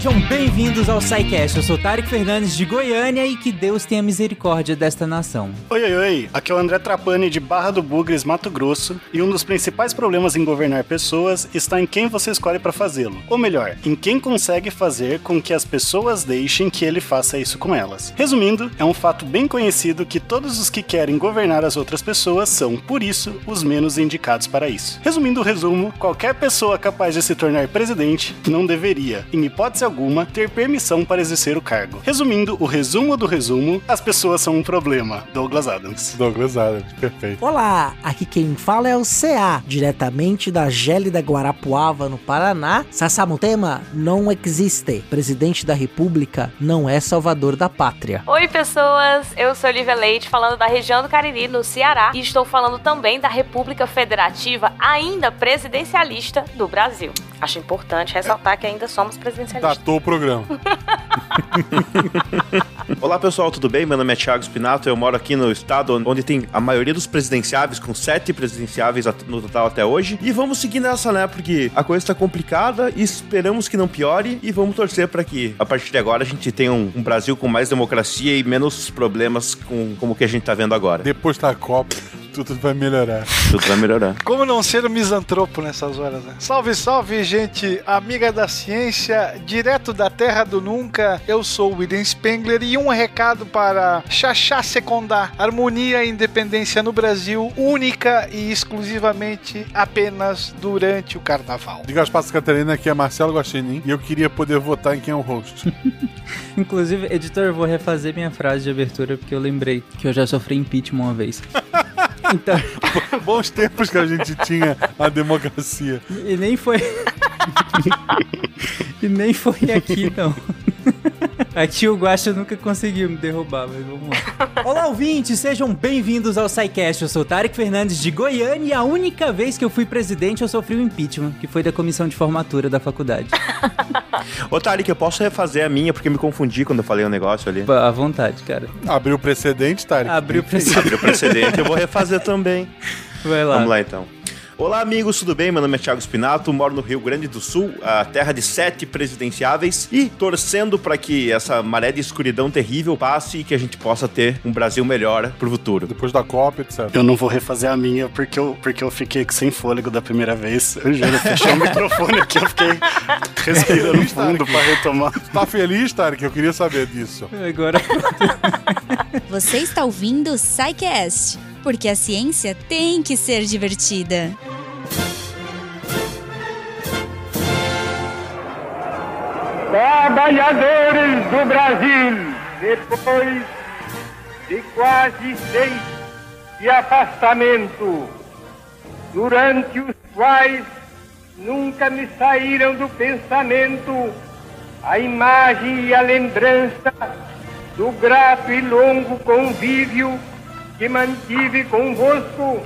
sejam bem-vindos ao SciCast. Eu sou Tarek Fernandes de Goiânia e que Deus tenha misericórdia desta nação. Oi, oi, oi. Aqui é o André Trapani de Barra do Bugres, Mato Grosso, e um dos principais problemas em governar pessoas está em quem você escolhe para fazê-lo. Ou melhor, em quem consegue fazer com que as pessoas deixem que ele faça isso com elas. Resumindo, é um fato bem conhecido que todos os que querem governar as outras pessoas são, por isso, os menos indicados para isso. Resumindo o resumo, qualquer pessoa capaz de se tornar presidente não deveria, em hipótese alguma, ter permissão para exercer o cargo. Resumindo o resumo do resumo, as pessoas são um problema. Douglas Adams. Douglas Adams, perfeito. Olá, aqui quem fala é o CA, diretamente da gélida Guarapuava, no Paraná. Sassamutema não existe. Presidente da República não é salvador da pátria. Oi, pessoas. Eu sou Olivia Leite, falando da região do Cariri, no Ceará, e estou falando também da República Federativa, ainda presidencialista do Brasil. Acho importante ressaltar que ainda somos presidencialistas. Datou o programa. Olá pessoal, tudo bem? Meu nome é Thiago Spinato, eu moro aqui no estado onde tem a maioria dos presidenciáveis, com sete presidenciáveis no total até hoje. E vamos seguir nessa, né? Porque a coisa está complicada e esperamos que não piore e vamos torcer para que a partir de agora a gente tenha um, um, Brasil com mais democracia e menos problemas com como que a gente tá vendo agora. Depois da Copa tudo vai melhorar. Tudo vai melhorar. Como não ser um misantropo nessas horas, né? Salve, salve, gente, amiga da ciência, direto da terra do nunca, eu sou o William Spengler e um recado para Xaxá Secondar, harmonia e independência no Brasil, única e exclusivamente apenas durante o carnaval. Diga as passas, Catarina, aqui é Marcelo Guaxinim e eu queria poder votar em quem é o host. Inclusive, editor, eu vou refazer minha frase de abertura porque eu lembrei que eu já sofri impeachment uma vez. Então... Bons tempos que a gente tinha a democracia. E nem foi. e nem foi aqui, não. Aqui o Guacha nunca conseguiu me derrubar, mas vamos lá. Olá, ouvintes, sejam bem-vindos ao SciCast. Eu sou Tarek Fernandes de Goiânia e a única vez que eu fui presidente eu sofri um impeachment, que foi da comissão de formatura da faculdade. Ô, Tarek, eu posso refazer a minha porque me confundi quando eu falei o um negócio ali. À vontade, cara. Abriu o precedente, Tarek? Abriu o precedente. Abriu o precedente, eu vou refazer também. Vai lá. Vamos lá então. Olá, amigos, tudo bem? Meu nome é Thiago Spinato, moro no Rio Grande do Sul, a terra de sete presidenciáveis, e torcendo para que essa maré de escuridão terrível passe e que a gente possa ter um Brasil melhor pro futuro. Depois da Copa, etc. Eu não vou refazer a minha porque eu, porque eu fiquei sem fôlego da primeira vez. Eu juro, fechei o microfone aqui, eu fiquei respirando fundo para retomar. Tá feliz, Tarek? Eu queria saber disso. Agora. Você está ouvindo o SciCast porque a ciência tem que ser divertida. Trabalhadores do Brasil, depois de quase seis de afastamento, durante os quais nunca me saíram do pensamento a imagem e a lembrança do grato e longo convívio que mantive convosco,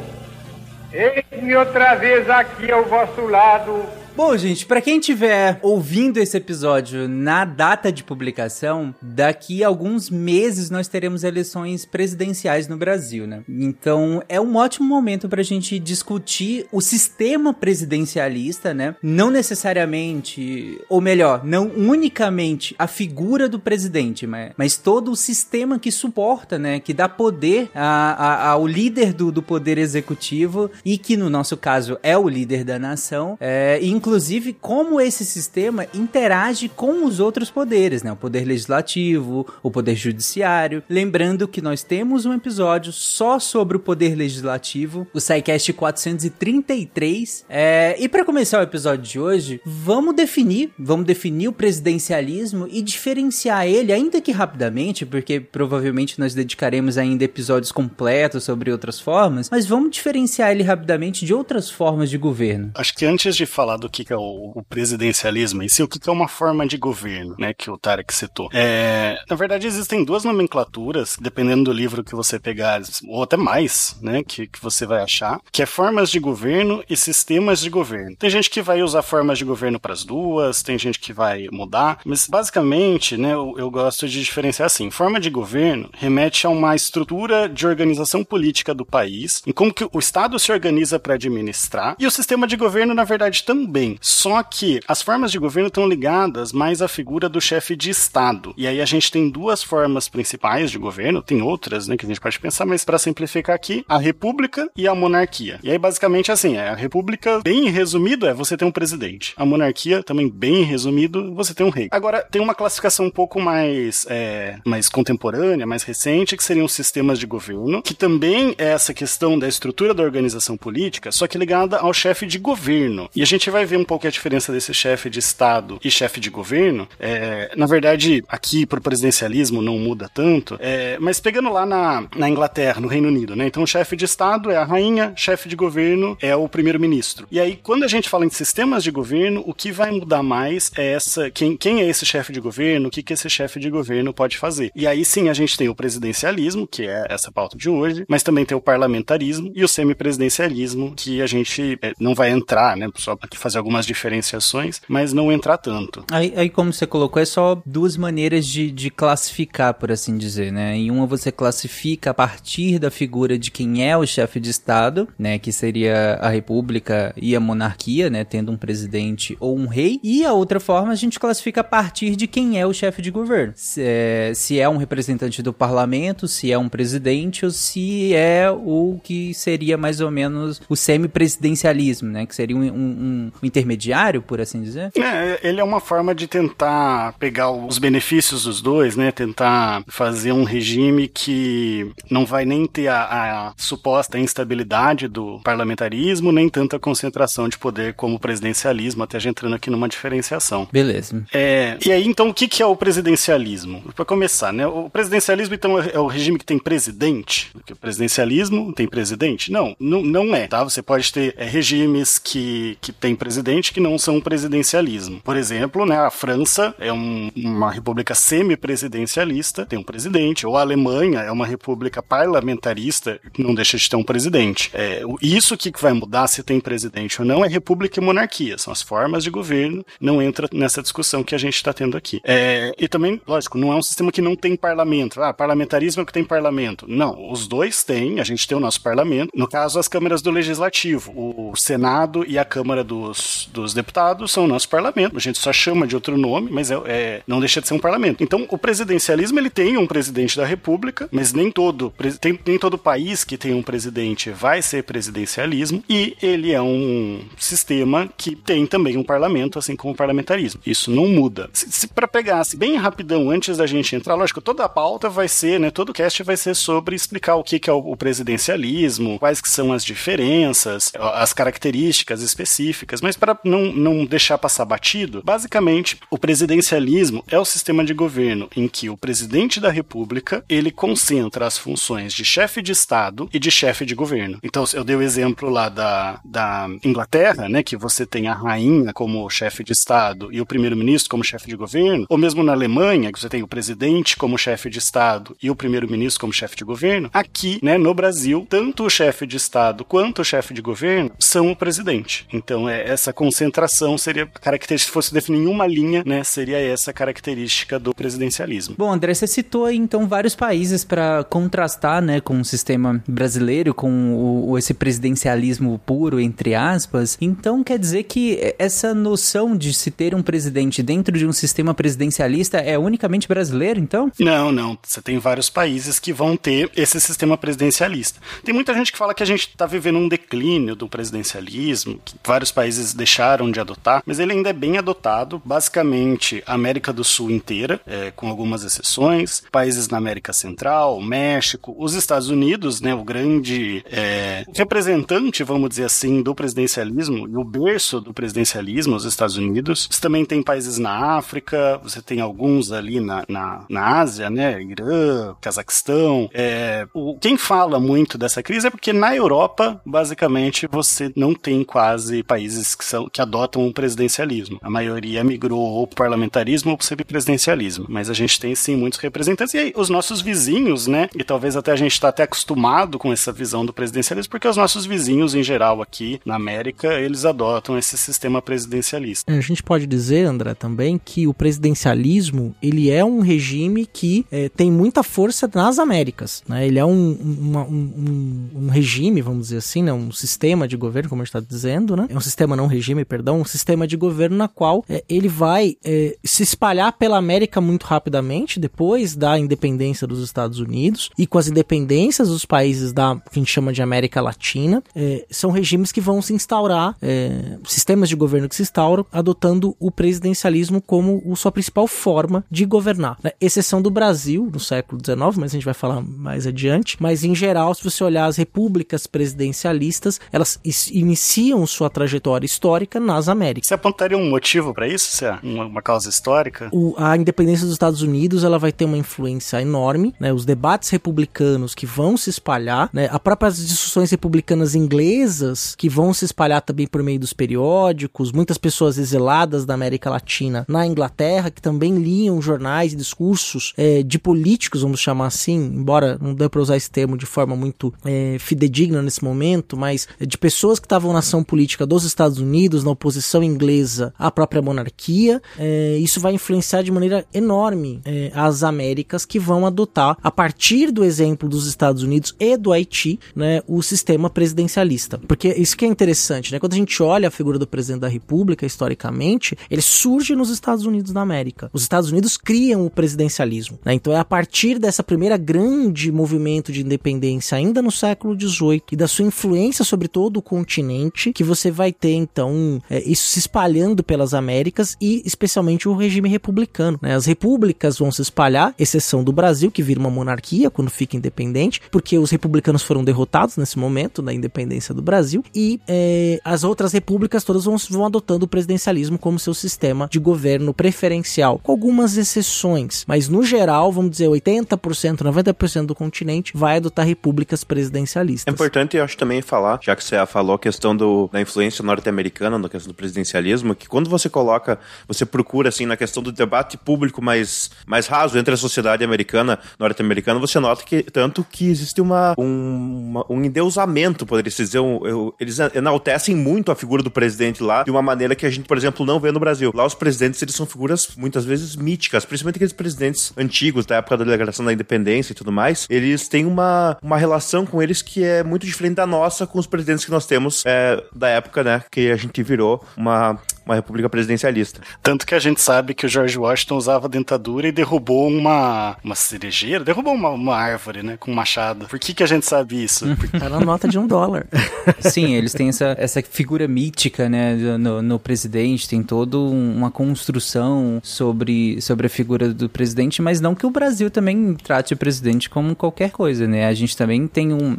eis-me outra vez aqui ao vosso lado Bom, gente, para quem estiver ouvindo esse episódio na data de publicação, daqui a alguns meses nós teremos eleições presidenciais no Brasil, né? Então é um ótimo momento para a gente discutir o sistema presidencialista, né? Não necessariamente, ou melhor, não unicamente a figura do presidente, mas, mas todo o sistema que suporta, né? Que dá poder a, a, ao líder do, do poder executivo e que no nosso caso é o líder da nação, é, inclusive como esse sistema interage com os outros poderes, né? O poder legislativo, o poder judiciário. Lembrando que nós temos um episódio só sobre o poder legislativo, o SciCast 433. É, e para começar o episódio de hoje, vamos definir, vamos definir o presidencialismo e diferenciar ele, ainda que rapidamente, porque provavelmente nós dedicaremos ainda episódios completos sobre outras formas, mas vamos diferenciar ele rapidamente de outras formas de governo. Acho que antes de falar do que é o, o presidencialismo em si, o que é uma forma de governo, né, que o Tarek citou. É, na verdade, existem duas nomenclaturas, dependendo do livro que você pegar, ou até mais, né, que, que você vai achar, que é formas de governo e sistemas de governo. Tem gente que vai usar formas de governo para as duas, tem gente que vai mudar, mas basicamente, né, eu, eu gosto de diferenciar assim, forma de governo remete a uma estrutura de organização política do país, em como que o Estado se organiza para administrar, e o sistema de governo, na verdade, também bem. Só que as formas de governo estão ligadas mais à figura do chefe de Estado. E aí a gente tem duas formas principais de governo, tem outras, né, que a gente pode pensar, mas para simplificar aqui, a república e a monarquia. E aí basicamente assim, é, a república, bem resumido, é você tem um presidente. A monarquia, também bem resumido, você tem um rei. Agora, tem uma classificação um pouco mais, é, mais contemporânea, mais recente, que seriam sistemas de governo, que também é essa questão da estrutura da organização política, só que ligada ao chefe de governo. E a gente vai ver um pouco a diferença desse chefe de Estado e chefe de governo. É, na verdade, aqui pro presidencialismo não muda tanto, é, mas pegando lá na, na Inglaterra, no Reino Unido, né? Então chefe de Estado é a rainha, chefe de governo é o primeiro-ministro. E aí, quando a gente fala em sistemas de governo, o que vai mudar mais é essa quem, quem é esse chefe de governo, o que, que esse chefe de governo pode fazer. E aí sim a gente tem o presidencialismo, que é essa pauta de hoje, mas também tem o parlamentarismo e o semipresidencialismo, que a gente é, não vai entrar, né? Só para fazer algumas diferenciações, mas não entrar tanto. Aí, aí, como você colocou, é só duas maneiras de, de classificar, por assim dizer, né? Em uma você classifica a partir da figura de quem é o chefe de Estado, né? Que seria a república e a monarquia, né? Tendo um presidente ou um rei. E a outra forma a gente classifica a partir de quem é o chefe de governo. Se é, se é um representante do parlamento, se é um presidente ou se é o que seria mais ou menos o semipresidencialismo, né? Que seria um, um, intermediário, por assim dizer. É, ele é uma forma de tentar pegar os benefícios dos dois, né? Tentar fazer um regime que não vai nem ter a, a suposta instabilidade do parlamentarismo, nem tanta concentração de poder como o presidencialismo, até já entrando aqui numa diferenciação. Beleza. É, e aí, então, o que, que é o presidencialismo? Para começar, né? O presidencialismo, então, é o regime que tem presidente. Porque o presidencialismo tem presidente? Não, não, não é, tá? Você pode ter é, regimes que, que têm presidente que não são presidencialismo. Por exemplo, né, a França é um, uma república semi-presidencialista, tem um presidente, ou a Alemanha é uma república parlamentarista, não deixa de ter um presidente. É, isso que vai mudar se tem presidente ou não é república e monarquia, são as formas de governo, não entra nessa discussão que a gente está tendo aqui. É, e também, lógico, não é um sistema que não tem parlamento. Ah, parlamentarismo é o que tem parlamento. Não, os dois têm, a gente tem o nosso parlamento, no caso, as câmaras do legislativo, o Senado e a Câmara dos, dos Deputados são o nosso parlamento, a gente só chama de outro nome, mas é, é, não deixa de ser um parlamento. Então, o presidencialismo, ele tem um presidente da república, mas nem todo, tem, nem todo país que tem um presidente vai ser presidencialismo, e ele é um sistema que tem também um parlamento, assim como o parlamentarismo. Isso não muda. Se, se para pegar assim, bem rapidão, antes da gente entrar, lógico, toda a pauta vai ser, né, todo o cast vai ser sobre explicar o que, que é o, o presidencialismo, quais que são as diferenças, as características específicas, mas para não, não deixar passar batido, basicamente, o presidencialismo é o sistema de governo em que o presidente da república, ele concentra as funções de chefe de estado e de chefe de governo. Então, eu dei o exemplo lá da, da Inglaterra, né, que você tem a rainha como chefe de estado e o primeiro-ministro como chefe de governo, ou mesmo na Alemanha, que você tem o presidente como chefe de estado e o primeiro-ministro como chefe de governo, aqui, né, no Brasil, tanto o chefe de estado quanto o chefe de governo são o presidente. Então, é, essa concentração seria característica, se fosse definir em uma linha, né, seria essa característica do presidencialismo. Bom, André, você citou aí, então vários países para contrastar, né, com o sistema brasileiro, com o, esse presidencialismo puro, entre aspas. Então, quer dizer que essa noção de se ter um presidente dentro de um sistema presidencialista é unicamente brasileiro, então? Não, não. Você tem vários países que vão ter esse sistema presidencialista. Tem muita gente que fala que a gente está vivendo um declínio do presidencialismo, que vários países deixaram de adotar, mas ele ainda é bem adotado. Basicamente, a América do Sul inteira, é, com algumas exceções, países na América Central, México, os Estados Unidos, né, o grande é, representante, vamos dizer assim, do presidencialismo e o berço do presidencialismo, os Estados Unidos. Você também tem países na África, você tem alguns ali na, na, na Ásia, né, Irã, Cazaquistão. É, o, quem fala muito dessa crise é porque na Europa, basicamente, você não tem quase países que, são, que adotam um presidencialismo. A maioria migrou ou para parlamentarismo ou para semipresidencialismo. Mas a gente tem sim muitos representantes. E aí, os nossos vizinhos, né? E talvez até a gente está até acostumado com essa visão do presidencialismo, porque os nossos vizinhos, em geral, aqui na América, eles adotam esse sistema presidencialista. A gente pode dizer, André, também que o presidencialismo ele é um regime que é, tem muita força nas Américas. Né? Ele é um, uma, um, um, um, regime, vamos dizer assim, né? um sistema de governo, como a gente está dizendo, né? É um sistema não regime, perdão, um sistema de governo na qual é, ele vai é, se espalhar pela América muito rapidamente depois da independência dos Estados Unidos e com as independências dos países da que a gente chama de América Latina, é, são regimes que vão se instaurar, é, sistemas de governo que se instauram, adotando o presidencialismo como sua principal forma de governar. Né? Exceção do Brasil, no século XIX, mas a gente vai falar mais adiante. Mas em geral, se você olhar as repúblicas presidencialistas, elas iniciam sua trajetória histórica nas Américas. Você apontaria um motivo para isso? Se é uma, uma causa histórica? O, a independência dos Estados Unidos ela vai ter uma influência enorme, né? Os debates republicanos que vão se espalhar, né? A próprias discussões republicanas inglesas que vão se espalhar também por meio dos periódicos, muitas pessoas exiladas da América Latina na Inglaterra que também liam jornais e discursos é, de políticos, vamos chamar assim, embora não dê para usar esse termo de forma muito é, fidedigna nesse momento, mas de pessoas que estavam na ação política dos Estados Unidos, na oposição inglesa à própria monarquia. É, isso vai influenciar de maneira enorme é, as Américas que vão adotar, a partir do exemplo dos Estados Unidos e do Haiti, né, o sistema presidencialista. Porque isso que é interessante, né? Quando a gente olha a figura do presidente da República, historicamente, ele surge nos Estados Unidos da América. Os Estados Unidos criam o presidencialismo. Né? Então é a partir dessa primeira grande movimento de independência, ainda no século XVIII, e da sua influência sobre todo o continente, que você vai ter então é, isso se espalhando pelas Américas e especialmente o regime republicano. Né? As repúblicas vão se espalhar, exceção do Brasil, que vira uma monarquia quando fica independente, porque os republicanos foram derrotados nesse momento da independência do Brasil, e é, as outras repúblicas todas vão, vão adotando o presidencialismo como seu sistema de governo preferencial, com algumas exceções, mas no geral, vamos dizer, 80%, 90% do continente vai adotar repúblicas presidencialistas. É importante, eu acho, também falar, já que você falou a questão do, da influência norte-americana, na questão do presidencialismo, que quando você coloca, você procura, assim, na questão do debate público mais, mais raso entre a sociedade americana, norte-americana, você nota que, tanto que existe uma, um, uma, um endeusamento, poderia-se dizer, um, eles enaltecem muito a figura do presidente lá, de uma maneira que a gente, por exemplo, não vê no Brasil. Lá os presidentes, eles são figuras, muitas vezes, míticas, principalmente aqueles presidentes antigos, da época da declaração da independência e tudo mais, eles têm uma, uma relação com eles que é muito diferente da nossa com os presidentes que nós temos é, da época, né, que a gente virou uma uma república presidencialista. Tanto que a gente sabe que o George Washington usava dentadura e derrubou uma, uma cerejeira, derrubou uma, uma árvore, né, com um machado. Por que, que a gente sabe isso? Porque... Tá na nota de um dólar. Sim, eles têm essa, essa figura mítica, né, no, no presidente, tem toda uma construção sobre, sobre a figura do presidente, mas não que o Brasil também trate o presidente como qualquer coisa, né? A gente também tem um,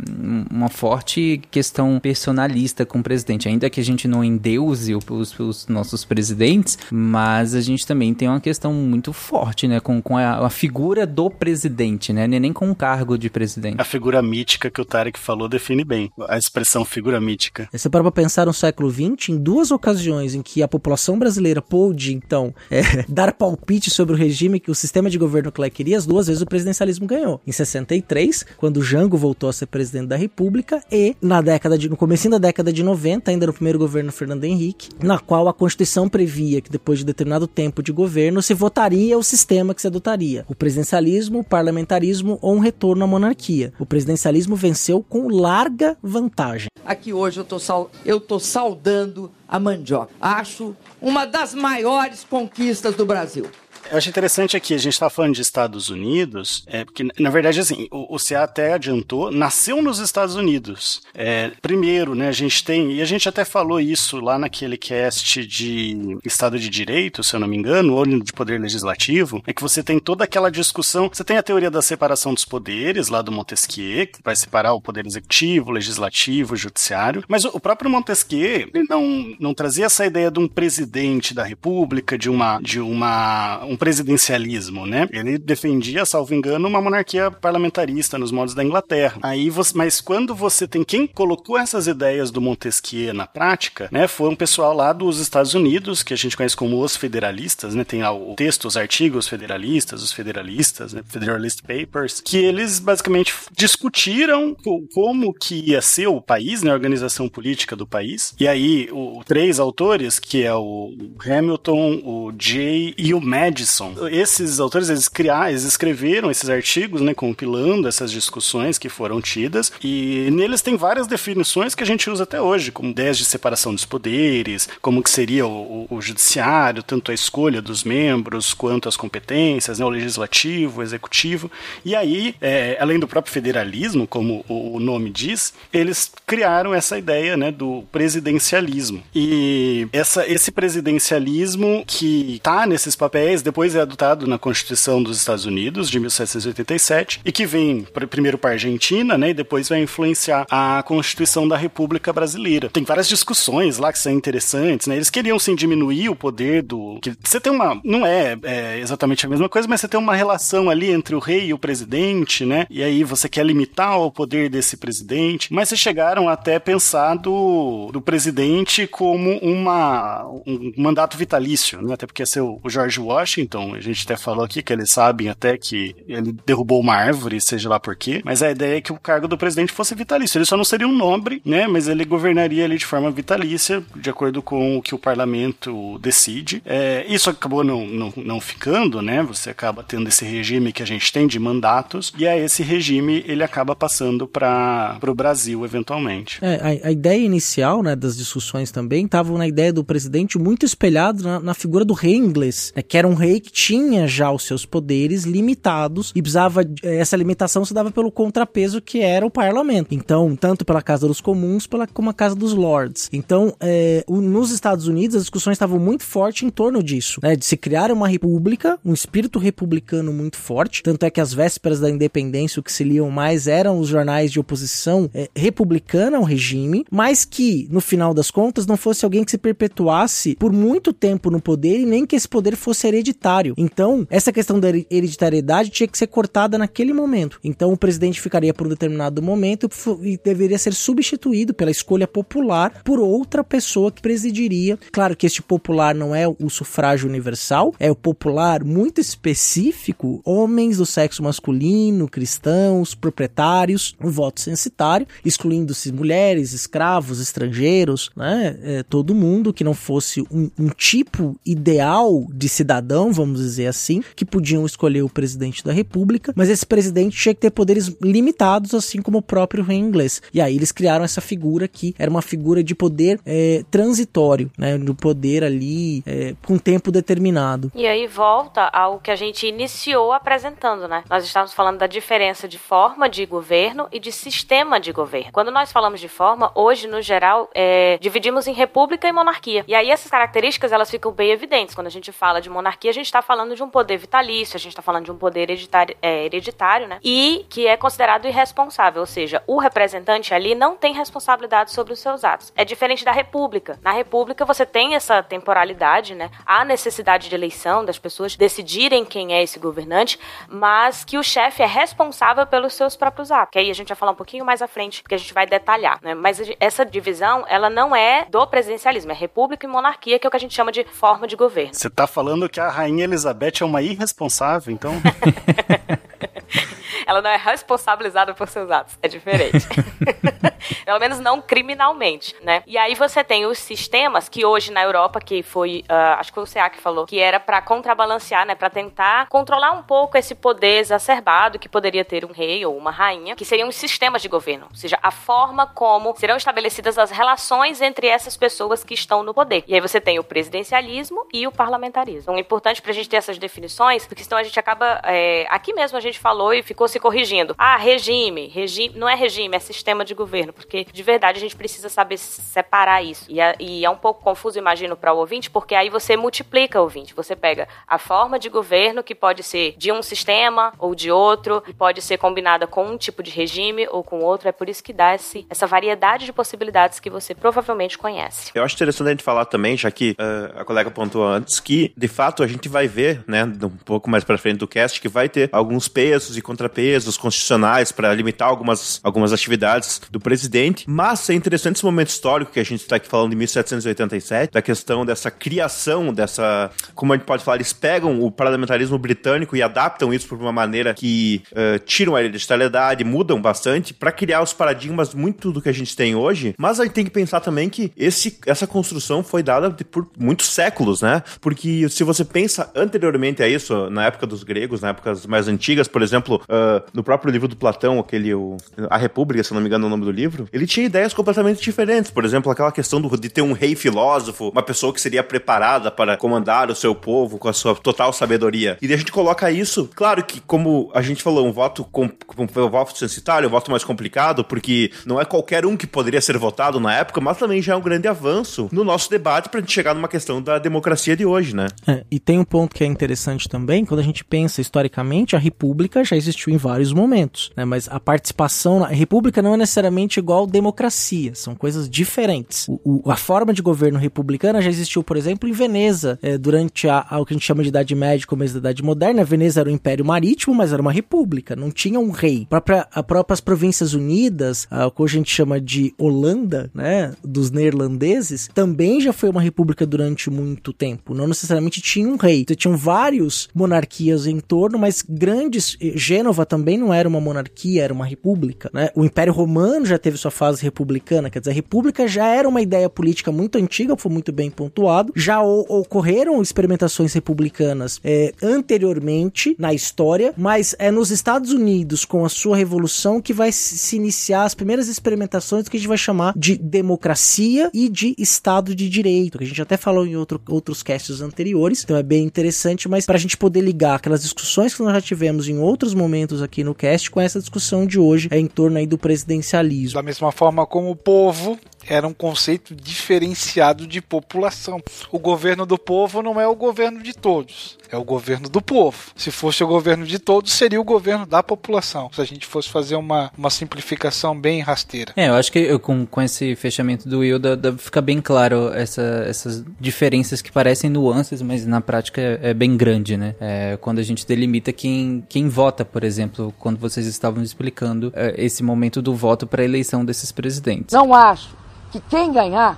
uma forte questão personalista com o presidente, ainda que a gente não endeuse os, os nossos presidentes, mas a gente também tem uma questão muito forte, né, com, com a, a figura do presidente, né, nem com o cargo de presidente. A figura mítica que o Tarek falou define bem a expressão figura mítica. Você para pra pensar no século XX, em duas ocasiões em que a população brasileira pôde, então, é, dar palpite sobre o regime que o sistema de governo que ela queria, as duas vezes o presidencialismo ganhou. Em 63, quando Jango voltou a ser presidente da República, e na década de, no começo da década de 90, ainda no primeiro governo Fernando Henrique, na qual a Constituição previa que depois de determinado tempo de governo se votaria o sistema que se adotaria: o presidencialismo, o parlamentarismo ou um retorno à monarquia. O presidencialismo venceu com larga vantagem. Aqui hoje eu tô, sal... eu saudando a mandioca. Acho uma das maiores conquistas do Brasil. Eu acho interessante aqui, a gente está falando de Estados Unidos, é, porque, na verdade, assim, o, o CA até adiantou, nasceu nos Estados Unidos. É, primeiro, né, a gente tem, e a gente até falou isso lá naquele cast de Estado de Direito, se eu não me engano, ou de Poder Legislativo, é que você tem toda aquela discussão, você tem a teoria da separação dos poderes, lá do Montesquieu, que vai separar o poder executivo, legislativo, judiciário, mas o próprio Montesquieu, ele não, não trazia essa ideia de um presidente da república, de uma, de uma, um presidencialismo, né? Ele defendia, salvo engano, uma monarquia parlamentarista nos modos da Inglaterra. Aí você, mas quando você tem quem colocou essas ideias do Montesquieu na prática, né? Foi um pessoal lá dos Estados Unidos, que a gente conhece como os federalistas, né? Tem lá o texto, os artigos federalistas, os federalistas, né? Federalist Papers, que eles basicamente discutiram como que ia ser o país, né? A organização política do país. E aí, o, três autores, que é o Hamilton, o Jay e o Madison, Edison. Esses autores, eles criaram, eles escreveram esses artigos, né, compilando essas discussões que foram tidas, e neles tem várias definições que a gente usa até hoje, como ideias de separação dos poderes, como que seria o, o, o judiciário, tanto a escolha dos membros quanto as competências, né, o legislativo, o executivo. E aí, é, além do próprio federalismo, como o, o nome diz, eles criaram essa ideia né, do presidencialismo. E essa, esse presidencialismo que está nesses papéis, depois é adotado na Constituição dos Estados Unidos, de 1787, e que vem pr- primeiro para a Argentina, né, e depois vai influenciar a Constituição da República Brasileira. Tem várias discussões lá que são interessantes, né? Eles queriam sim diminuir o poder do. Que você tem uma. Não é, é exatamente a mesma coisa, mas você tem uma relação ali entre o rei e o presidente, né? E aí você quer limitar o poder desse presidente. Mas vocês chegaram até pensar do, do presidente como uma, um mandato vitalício, né? Até porque ia ser o George Washington, a gente até falou aqui que eles sabem até que ele derrubou uma árvore, seja lá por quê. Mas a ideia é que o cargo do presidente fosse vitalício. Ele só não seria um nobre, né? Mas ele governaria ali de forma vitalícia, de acordo com o que o parlamento decide. É, isso acabou não, não, não ficando, né? Você acaba tendo esse regime que a gente tem de mandatos, e aí esse regime ele acaba passando para o Brasil, eventualmente. É, a, a ideia inicial, né, das discussões também estavam na ideia do presidente muito espelhado na, na figura do rei inglês, né, que era um rei que tinha já os seus poderes limitados e precisava eh, essa limitação se dava pelo contrapeso que era o parlamento. Então, tanto pela Casa dos Comuns, pela como a Casa dos Lords. Então, eh, o- nos Estados Unidos as discussões estavam muito fortes em torno disso, né, de se criar uma república, um espírito republicano muito forte. Tanto é que as vésperas da independência o que se liam mais eram os jornais de oposição eh, republicana ao regime, mas que no final das contas não fosse alguém que se perpetuasse por muito tempo no poder e nem que esse poder fosse hereditário. Então, essa questão da hereditariedade tinha que ser cortada naquele momento. Então, o presidente ficaria por um determinado momento e e deveria ser substituído pela escolha popular por outra pessoa que presidiria. Claro que este popular não é o sufrágio universal, é o popular muito específico, homens do sexo masculino, cristãos, proprietários, o voto censitário, excluindo-se mulheres, escravos, estrangeiros, né? É, todo mundo que não fosse um, um tipo ideal de cidadão, vamos dizer assim, que podiam escolher o presidente da república, mas esse presidente tinha que ter poderes limitados, assim como o próprio rei inglês. E aí eles criaram essa figura que era uma figura de poder é, transitório, né? De poder ali é, com tempo determinado. E aí volta ao que a gente iniciou apresentando, né? Nós estávamos falando da diferença de forma de governo e de sistema de governo. Quando nós falamos de forma, hoje, no geral, é, dividimos em república e monarquia. E aí essas características, elas ficam bem evidentes. Quando a gente fala de monarquia, a gente está falando de um poder vitalício, a gente está falando de um poder hereditário, é, hereditário, né? E que é considerado irresponsável, ou seja, o representante ali não tem responsabilidade sobre os seus atos. É diferente da república. Na república, você tem essa temporalidade, né? Há necessidade de eleição das pessoas decidirem quem é esse governante, mas que o chefe é responsável pelos seus próprios atos. Que aí a gente vai falar um pouquinho mais à frente, porque a gente vai detalhar, né? Mas essa divisão, ela não é do presidencialismo, é república e monarquia, que é o que a gente chama de forma de governo. Você tá falando que a rainha Elizabeth é uma irresponsável, então? Ela não é responsabilizada por seus atos. É diferente. Pelo menos não criminalmente, né? E aí você tem os sistemas que hoje na Europa, que foi, ah, acho que foi o CA que falou, que era pra contrabalancear, né? Pra tentar controlar um pouco esse poder exacerbado que poderia ter um rei ou uma rainha, que seriam os sistemas de governo. Ou seja, a forma como serão estabelecidas as relações entre essas pessoas que estão no poder. E aí você tem o presidencialismo e o parlamentarismo. Então é importante pra gente ter essas definições, porque senão a gente acaba. é, aqui mesmo a gente falou e ficou se corrigindo. Ah, regime. regime não é regime, é sistema de governo. Porque de verdade a gente precisa saber separar isso. E é, e é um pouco confuso, imagino, para o ouvinte, porque aí você multiplica o ouvinte. Você pega a forma de governo, que pode ser de um sistema ou de outro, e pode ser combinada com um tipo de regime ou com outro. É por isso que dá esse, essa variedade de possibilidades que você provavelmente conhece. Eu acho interessante a gente falar também, já que eh, a colega pontuou antes, que de fato a gente vai ver, né, um pouco mais pra frente do cast, que vai ter alguns pesos e contrapesos contrapesos constitucionais para limitar algumas, algumas atividades do presidente. Mas é interessante esse momento histórico que a gente está aqui falando de 1787, da questão dessa criação, dessa. Como a gente pode falar, eles pegam o parlamentarismo britânico e adaptam isso por uma maneira que uh, tiram a hereditariedade, mudam bastante, para criar os paradigmas muito do que a gente tem hoje. Mas a gente tem que pensar também que esse, essa construção foi dada por muitos séculos, né? Porque se você pensa anteriormente a isso, na época dos gregos, na épocas mais antigas, por exemplo, uh, no próprio livro do Platão, aquele o, A República, se não me engano é o nome do livro, ele tinha ideias completamente diferentes. Por exemplo, aquela questão do, de ter um rei filósofo, uma pessoa que seria preparada para comandar o seu povo com a sua total sabedoria. E a gente coloca isso, claro que, como a gente falou, um voto com, um voto censitário, um voto mais complicado, porque não é qualquer um que poderia ser votado na época, mas também já é um grande avanço no nosso debate para a gente chegar numa questão da democracia de hoje, né? É, e tem um ponto que é interessante também, quando a gente pensa historicamente, a república já existiu em vários momentos, né? Mas a participação na a república não é necessariamente igual democracia, são coisas diferentes. O, o, a forma de governo republicana já existiu, por exemplo, em Veneza, é, durante a, a, o que a gente chama de Idade Média, começo da Idade Moderna. Veneza era um império marítimo, mas era uma república, não tinha um rei. Própria, a próprias Províncias Unidas, a, o que a gente chama de Holanda, né, dos neerlandeses, também já foi uma república durante muito tempo. Não necessariamente tinha um rei. Então, tinham vários monarquias em torno, mas grandes. Gênova também não era uma monarquia, era uma república. Né? O Império Romano já teve sua fase republicana, quer dizer, a república já era uma ideia política muito antiga, foi muito bem pontuado. Já ocorreram experimentações republicanas é, anteriormente na história, mas é nos Estados Unidos, com a sua revolução, que vai se iniciar as primeiras experimentações que a gente vai chamar de democracia e de Estado de Direito, que a gente até falou em outro, outros casts anteriores, então é bem interessante, mas para a gente poder ligar aquelas discussões que nós já tivemos em outros momentos aqui no cast com essa discussão de hoje é em torno aí do presidencialismo. Da mesma forma como o povo era um conceito diferenciado de população. O governo do povo não é o governo de todos, é o governo do povo. Se fosse o governo de todos, seria o governo da população. Se a gente fosse fazer uma, uma simplificação bem rasteira. É, eu acho que eu, com, com esse fechamento do Will, fica bem claro essa, essas diferenças que parecem nuances, mas na prática é, é bem grande, né? É, quando a gente delimita quem, quem vota, por exemplo, quando vocês estavam explicando é, esse momento do voto para a eleição desses presidentes. Não acho que quem ganhar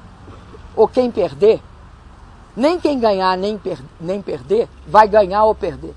ou quem perder, nem quem ganhar nem, per nem perder, vai ganhar ou perder.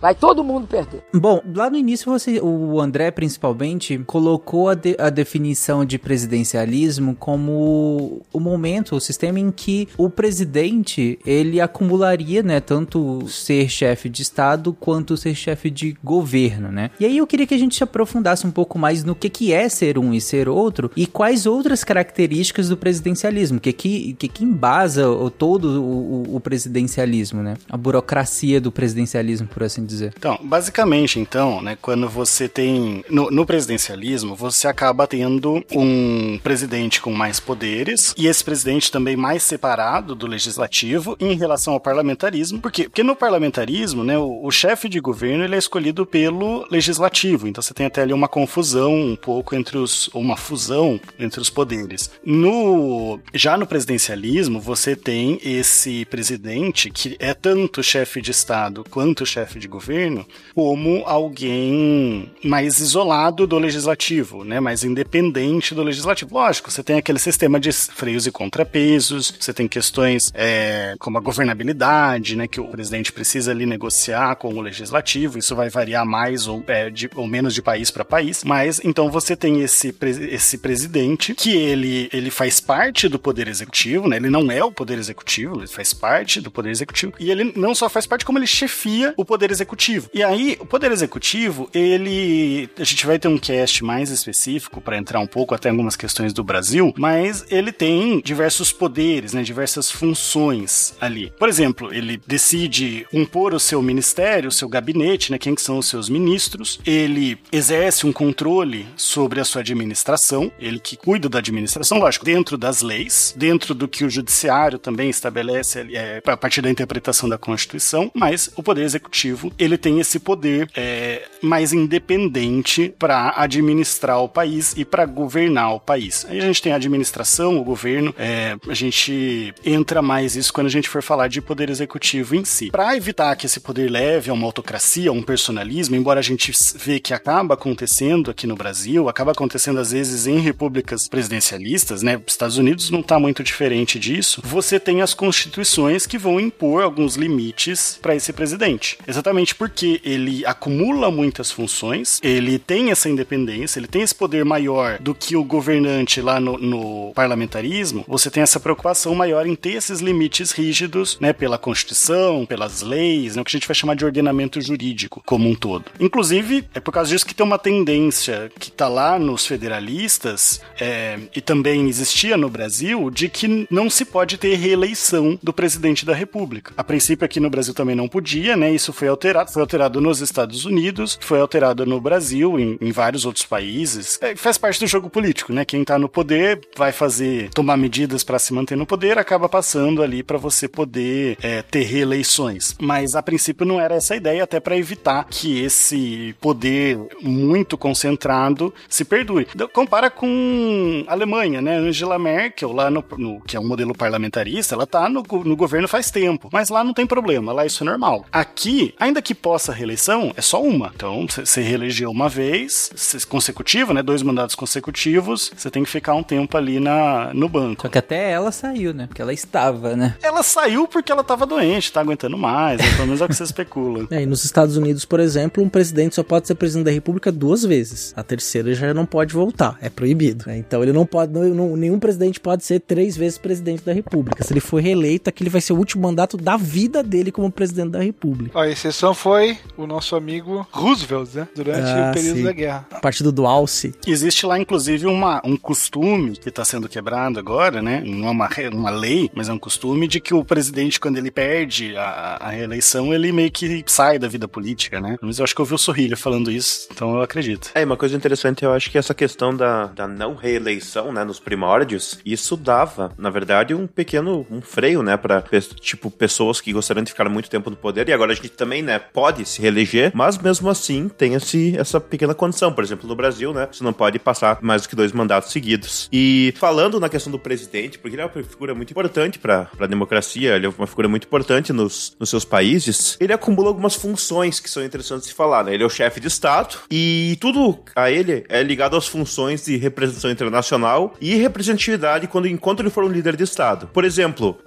Vai todo mundo perder. Bom, lá no início você, o André principalmente colocou a, de, a definição de presidencialismo como o momento, o sistema em que o presidente ele acumularia, né, tanto ser chefe de estado quanto ser chefe de governo, né? E aí eu queria que a gente se aprofundasse um pouco mais no que que é ser um e ser outro e quais outras características do presidencialismo, que que que, que embasa o, todo o, o presidencialismo, né? A burocracia do presidencialismo, por assim dizer. Então, basicamente, então, né, quando você tem no, no, presidencialismo, você acaba tendo um presidente com mais poderes e esse presidente também mais separado do legislativo em relação ao parlamentarismo. Por quê? Porque no parlamentarismo, né, o, o chefe de governo ele é escolhido pelo legislativo. Então você tem até ali uma confusão um pouco entre os uma fusão entre os poderes. No já no presidencialismo, você tem esse presidente que é tanto chefe de estado quanto chefe de governo governo como alguém mais isolado do legislativo, né, mais independente do legislativo. Lógico, você tem aquele sistema de freios e contrapesos, você tem questões é, como a governabilidade, né, que o presidente precisa ali negociar com o legislativo, isso vai variar mais ou, é, de, ou menos de país para país, mas então você tem esse, esse presidente que ele, ele faz parte do poder executivo, né, ele não é o poder executivo, ele faz parte do poder executivo, e ele não só faz parte, como ele chefia o poder executivo executivo. E aí, o poder executivo, ele. A gente vai ter um cast mais específico para entrar um pouco até algumas questões do Brasil, mas ele tem diversos poderes, né? Diversas funções ali. Por exemplo, ele decide impor o seu ministério, o seu gabinete, né? Quem que são os seus ministros. Ele exerce um controle sobre a sua administração, ele que cuida da administração, lógico, dentro das leis, dentro do que o judiciário também estabelece é, a partir da interpretação da Constituição, mas o poder executivo ele tem esse poder é, mais independente para administrar o país e para governar o país. Aí a gente tem a administração, o governo, é, a gente entra mais isso quando a gente for falar de poder executivo em si. Para evitar que esse poder leve a uma autocracia, a um personalismo, embora a gente vê que acaba acontecendo aqui no Brasil, acaba acontecendo às vezes em repúblicas presidencialistas, né? Estados Unidos não está muito diferente disso. Você tem as constituições que vão impor alguns limites para esse presidente. Exatamente porque ele acumula muitas funções, ele tem essa independência, ele tem esse poder maior do que o governante lá no, no parlamentarismo. Você tem essa preocupação maior em ter esses limites rígidos, né? Pela Constituição, pelas leis, né, o que a gente vai chamar de ordenamento jurídico como um todo. Inclusive, é por causa disso que tem uma tendência que está lá nos federalistas é, e também existia no Brasil de que não se pode ter reeleição do presidente da República. A princípio aqui no Brasil também não podia, né? Isso foi alterado, foi alterado nos Estados Unidos, foi alterado no Brasil, em, em vários outros países. É, faz parte do jogo político, né? Quem está no poder vai fazer, tomar medidas para se manter no poder, acaba passando ali para você poder é, ter reeleições. Mas a princípio não era essa a ideia, até para evitar que esse poder muito concentrado se perdure. Compara com a Alemanha, né? Angela Merkel, lá no, no que é um modelo parlamentarista, ela tá no, no governo faz tempo, mas lá não tem problema, lá isso é normal. Aqui, ainda que possa reeleição, é só uma. Então, você reelegeu uma vez, consecutiva, né? Dois mandatos consecutivos, você tem que ficar um tempo ali na, no banco. Só que até ela saiu, né? Porque ela estava, né? Ela saiu porque ela tava doente, tá aguentando mais, né? pelo menos é o que você especula. É, e nos Estados Unidos, por exemplo, um presidente só pode ser presidente da República duas vezes. A terceira já não pode voltar, é proibido. Né? Então ele não pode, não, não, nenhum presidente pode ser três vezes presidente da República. Se ele for reeleito, aquele vai ser o último mandato da vida dele como presidente da República. A exceção foi o nosso amigo Roosevelt, né? Durante ah, o período sim. da guerra. Partido do Alce. Existe lá, inclusive, uma, um costume que está sendo quebrado agora, né? Não é uma, uma lei, mas é um costume de que o presidente, quando ele perde a, a reeleição, ele meio que sai da vida política, né? Mas eu acho que eu ouvi o Sorrilha falando isso, então eu acredito. É, uma coisa interessante, eu acho que essa questão da, da não reeleição, né, nos primórdios, isso dava, na verdade, um pequeno um freio, né, para tipo pessoas que gostariam de ficar muito tempo no poder e agora a gente também, né, pode se reeleger, mas mesmo assim tem esse, essa pequena condição, por exemplo, no Brasil, né, você não pode passar mais do que dois mandatos seguidos. E falando na questão do presidente, porque ele é uma figura muito importante para a democracia, ele é uma figura muito importante nos, nos seus países, ele acumula algumas funções que são interessantes de falar, né? Ele é o chefe de Estado e tudo a ele é ligado às funções de representação internacional e representatividade quando enquanto ele for um líder de Estado. Por exemplo,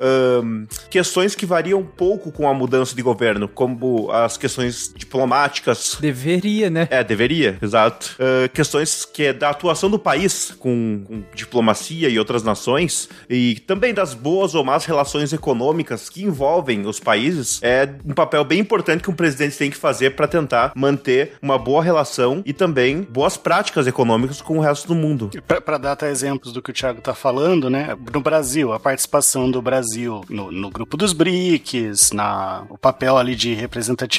questões que variam pouco com a mudança de governo, como as questões diplomáticas. Deveria, né? É, deveria, exato. Uh, questões que é da atuação do país com, com diplomacia e outras nações e também das boas ou más relações econômicas que envolvem os países é um papel bem importante que um presidente tem que fazer para tentar manter uma boa relação e também boas práticas econômicas com o resto do mundo. Para dar até exemplos do que o Thiago está falando, né? No Brasil, a participação do Brasil no, no grupo dos BRICS, na, o papel ali de representatividade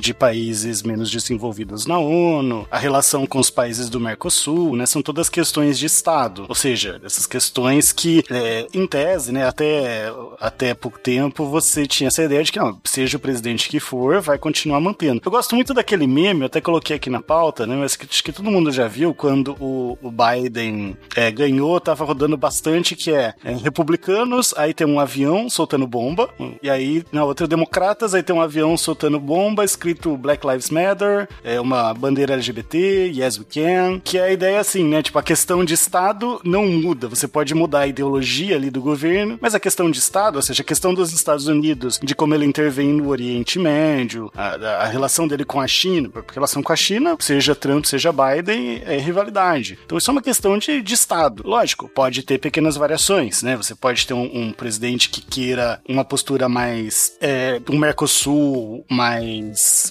de países menos desenvolvidos na ONU, a relação com os países do Mercosul, né? São todas questões de Estado. Ou seja, essas questões que, é, em tese, né, até, até pouco tempo, você tinha essa ideia de que, não, seja o presidente que for, vai continuar mantendo. Eu gosto muito daquele meme, eu até coloquei aqui na pauta, né? Mas que, acho que todo mundo já viu quando o, o Biden é, ganhou, tava rodando bastante, que é, é, republicanos, aí tem um avião soltando bomba, e aí na outra democratas, aí tem um avião soltando bomba, escrito Black Lives Matter, é uma bandeira LGBT, Yes We Can, que é a ideia assim, né? Tipo, a questão de Estado não muda, você pode mudar a ideologia ali do governo, mas a questão de Estado, ou seja, a questão dos Estados Unidos, de como ele intervém no Oriente Médio, a, a relação dele com a China, porque a relação com a China, seja Trump, seja Biden, é rivalidade. Então isso é uma questão de, de Estado. Lógico, pode ter pequenas variações, né? Você pode ter um, um presidente que queira uma postura mais. É, um Mercosul mais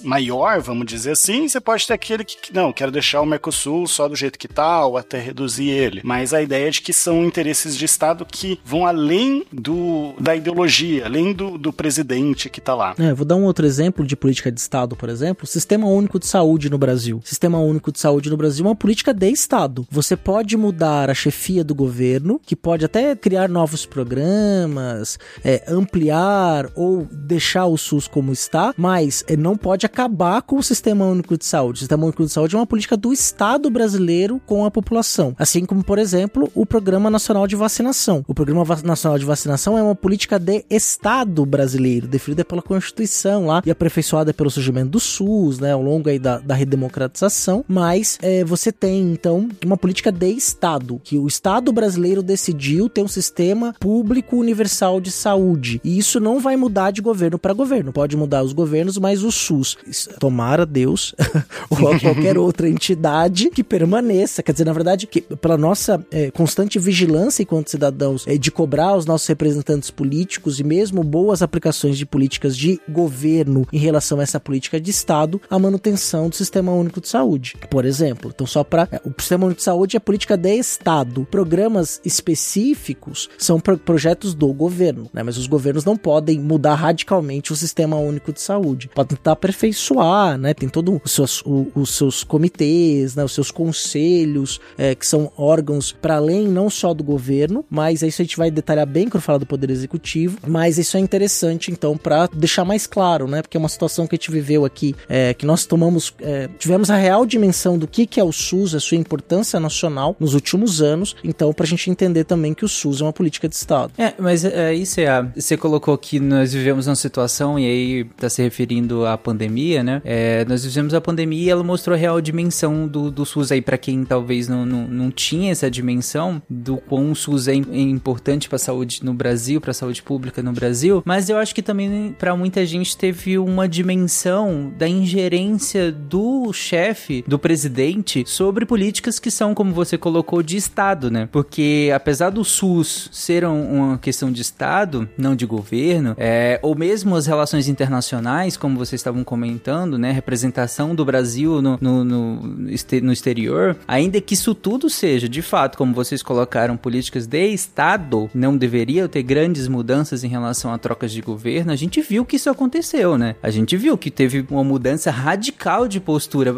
maior, vamos dizer assim. Você pode ter aquele que, não, quero deixar o Mercosul só do jeito que tá, ou até reduzir ele. Mas a ideia é de que são interesses de Estado que vão além do, da ideologia, além do, do presidente que tá lá. É, vou dar um outro exemplo de política de Estado, por exemplo. Sistema Único de Saúde no Brasil. Sistema Único de Saúde no Brasil é uma política de Estado. Você pode mudar a chefia do governo, que pode até criar novos programas, é, ampliar ou deixar o SUS como está, mas eh, não pode acabar com o Sistema Único de Saúde. O Sistema Único de Saúde é uma política do Estado brasileiro com a população. Assim como, por exemplo, o Programa Nacional de Vacinação. O Programa Nacional de Vacinação é uma política de Estado brasileiro, definida pela Constituição lá e aperfeiçoada pelo surgimento do SUS, né, ao longo aí da, da redemocratização. Mas é, você tem, então, uma política de Estado, que o Estado brasileiro decidiu ter um sistema público universal de saúde. E isso não vai mudar de governo para governo. Pode mudar os governos, mas o SUS, tomara Deus, ou qualquer outra entidade que permaneça. Quer dizer, na verdade, que pela nossa é, constante vigilância enquanto cidadãos é, de cobrar os nossos representantes políticos e mesmo boas aplicações de políticas de governo em relação a essa política de Estado, a manutenção do Sistema Único de Saúde, por exemplo. Então, só para. É, o Sistema Único de Saúde é política de Estado. Programas específicos são pro projetos do governo, né? Mas os governos não podem mudar radicalmente o Sistema Único de Saúde. Podem tentar aperfeiçoar, né? Tem todos os seus, os seus comitês, né? Os seus conselhos, é, que são órgãos para além não só do governo, mas isso a gente vai detalhar bem quando falar do Poder Executivo. Mas isso é interessante, então, para deixar mais claro, né? Porque é uma situação que a gente viveu aqui, é, que nós tomamos, é, tivemos a real dimensão do que, que é o SUS, a sua importância nacional nos últimos anos. Então, para a gente entender também que o SUS é uma política de Estado. É, mas é, isso é. Você colocou que nós vivemos uma situação, e aí tá se referindo à pandemia, né? É, nós vivemos a pandemia e ela mostrou a real dimensão do, do SUS aí para quem talvez não, não, não tinha essa dimensão do quão o SUS é, é importante para a saúde no Brasil, para a saúde pública no Brasil. Mas eu acho que também para muita gente teve uma dimensão da ingerência do chefe, do presidente, sobre políticas que são, como você colocou, de Estado, né? Porque apesar do SUS ser uma questão de Estado, não de governo, é, ou mesmo as relações internacionais, como vocês estavam comentando, né? Representação do Brasil no, no, no, no exterior, ainda que isso tudo seja, de fato, como vocês colocaram, políticas de Estado, não deveria ter grandes mudanças em relação a trocas de governo, a gente viu que isso aconteceu, né? A gente viu que teve uma mudança radical de postura,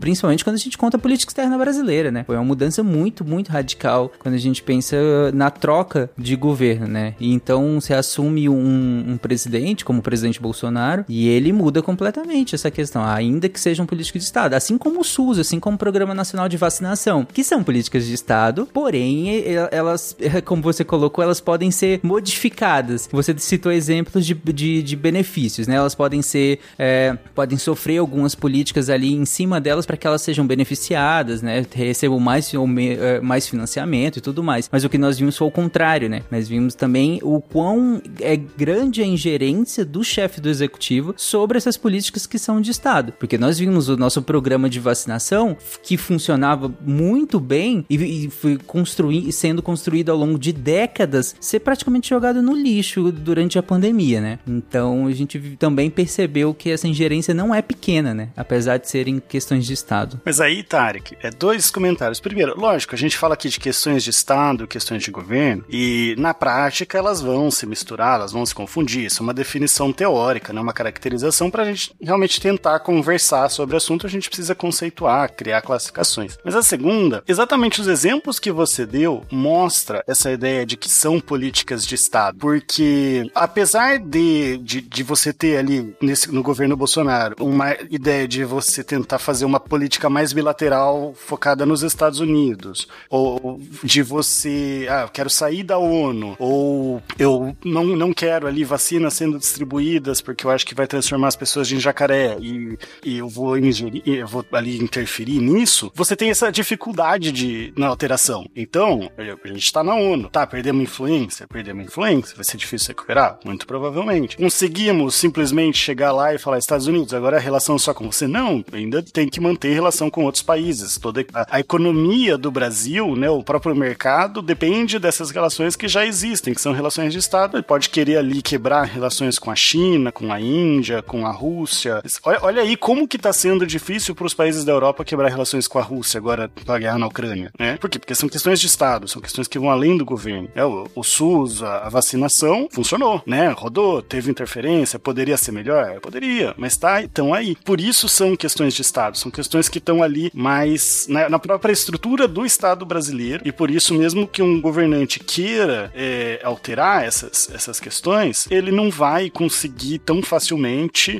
principalmente quando a gente conta a política externa brasileira, né? Foi uma mudança muito, muito radical quando a gente pensa na troca de governo, né? E então você assume um, um presidente, como o presidente Bolsonaro, e ele muda completamente essa questão, ainda que seja um político de Estado. Assim como o SUS, assim como o Programa Nacional de Vacinação, que são políticas de Estado, porém, elas, como você colocou, elas podem ser modificadas. Você citou exemplos de, de, de benefícios, né? Elas podem ser, é, podem sofrer algumas políticas ali em cima delas para que elas sejam beneficiadas, né? Recebam mais, é, mais financiamento e tudo mais. Mas o que nós vimos foi o contrário, né? Nós vimos também o quão é grande a ingerência do chefe do executivo sobre essas políticas que são de Estado. Porque nós vimos o nosso programa de vacinação que funcionava muito bem e, e foi construí sendo construído ao longo de décadas ser praticamente jogado no lixo durante a pandemia, né? Então a gente também percebeu que essa ingerência não é pequena, né? Apesar de serem questões de Estado. Mas aí, Tarek, é dois comentários. Primeiro, lógico, a gente fala aqui de questões de Estado, questões de governo, e na prática elas vão se misturar, elas vão se confundir. Isso é uma definição teórica, não é uma caracterização para a gente realmente tentar conversar sobre o assunto. A gente precisa conceituar, criar classificações. Mas a segunda, exatamente os exemplos que você deu mostra essa ideia de que são políticas de Estado, porque apesar de, de, de você ter ali nesse, no governo Bolsonaro uma ideia de você tentar fazer uma política mais bilateral focada nos Estados Unidos, ou de você, ah, eu quero sair da ONU, ou eu não, não quero ali vacinas sendo distribuídas porque eu acho que vai transformar as pessoas em jacaré e, e eu vou ingerir, eu vou ali interferir nisso, você tem essa dificuldade de, na alteração. Então, a gente está na ONU, tá, perdemos influência, perdemos influência, vai ser difícil recuperar? Muito provavelmente. Conseguimos simplesmente chegar lá e falar, Estados Unidos, agora a relação só com você? Não, ainda tem que manter relação com outros países. Toda a, a economia do Brasil, né, o próprio mercado, depende dessas relações que já existem, que são relações de Estado. Ele pode querer ali quebrar relações com a China, com a Índia, com a Rússia. Olha, olha aí como que está sendo difícil para os países da Europa quebrar relações com a Rússia agora com a guerra na Ucrânia, né? Por quê? Porque são questões de Estado, são questões que vão além do governo. É, o, o SUS, a, a, vacinação, funcionou, né? Rodou, teve interferência, poderia ser melhor? Poderia, mas tá, estão aí. Por isso são questões de Estado, são questões que estão ali mais na, na, própria estrutura do Estado brasileiro, e por isso mesmo que um governante queira é, alterar essas, essas questões, ele não vai conseguir tão facilmente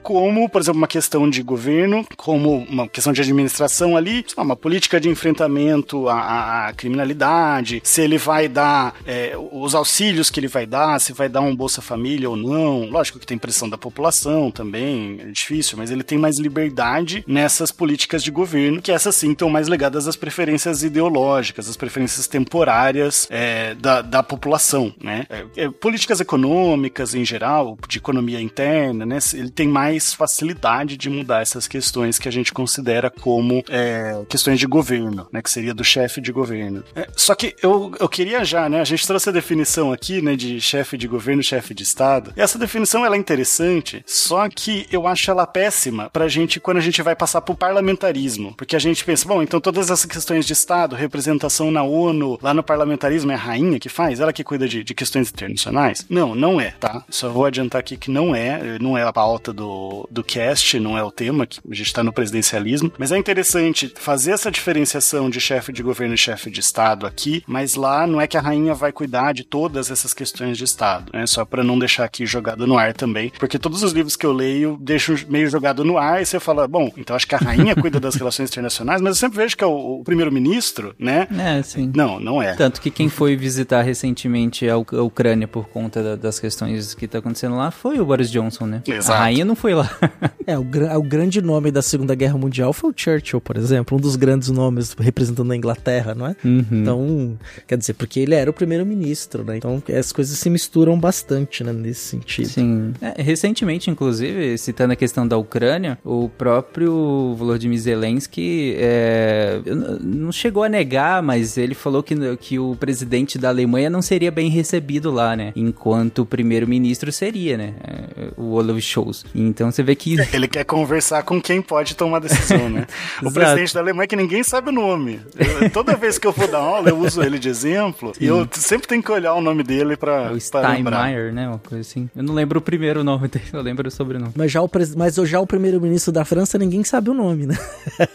como, por exemplo, uma questão de governo, como uma questão de administração ali, uma política de enfrentamento à, à criminalidade, se ele vai dar é, os auxílios que ele vai dar, se vai dar um Bolsa Família ou não. Lógico que tem pressão da população também, é difícil, mas ele tem mais liberdade nessas políticas de governo, que essas sim estão mais ligadas às preferências ideológicas, às preferências temporárias é, da, da população, né? É, políticas econômicas em geral, de economia interna, né? Ele tem mais facilidade de mudar essas questões que a gente considera como é, questões de governo, né? Que seria do chefe de governo. É, só que eu, eu queria já, né? A gente trouxe a definição aqui, né? De chefe de governo, chefe de estado. E essa definição ela é interessante, só que eu acho ela péssima pra gente quando a gente vai passar pro parlamentarismo, porque a gente pensa, bom, então todas essas questões de estado, representação na ONU, lá no parlamentarismo é a rainha que faz, ela que cuida de, de questões internacionais? Não, não é, tá? Só vou adiantar aqui que não é, não é a do, do cast, não é o tema, que a gente tá no presidencialismo, mas é interessante fazer essa diferenciação de chefe de governo e chefe de estado aqui, mas lá não é que a rainha vai cuidar de todas essas questões de estado, né? Só para não deixar aqui jogado no ar também, porque todos os livros que eu leio deixam meio jogado no ar e você fala, bom, então acho que a rainha cuida das relações internacionais, mas eu sempre vejo que é o, o primeiro-ministro, né? É, sim. Não, não é. Tanto que quem foi visitar recentemente a, a Ucrânia por conta da, das questões que tá acontecendo lá foi o Boris Johnson, né? Exato. A rainha não foi lá. É, o, o grande nome da Segunda Guerra Mundial foi o Churchill, por exemplo, um dos grandes nomes representando a Inglaterra, não é? Uhum. Então, quer dizer, porque ele era o primeiro-ministro, né? Então, as coisas se misturam bastante, né, nesse sentido. Sim. É, recentemente, inclusive, citando a questão da Ucrânia, o próprio Volodymyr Zelensky é, não chegou a negar, mas ele falou que, que o presidente da Alemanha não seria bem recebido lá, né? Enquanto o primeiro-ministro seria, né? É, O Olaf Scholz. Então você vê que Ele quer conversar com quem pode tomar decisão, né? o presidente da Alemanha que ninguém sabe o nome. Eu- toda vez que eu vou dar aula, eu uso ele de exemplo e eu sempre tenho que olhar o nome dele pra, o pra lembrar. Steinmeier, né? Uma coisa assim. Eu não lembro o primeiro nome dele, eu lembro o sobrenome. Mas já o, pres- mas já o primeiro-ministro da França, ninguém sabe o nome, né?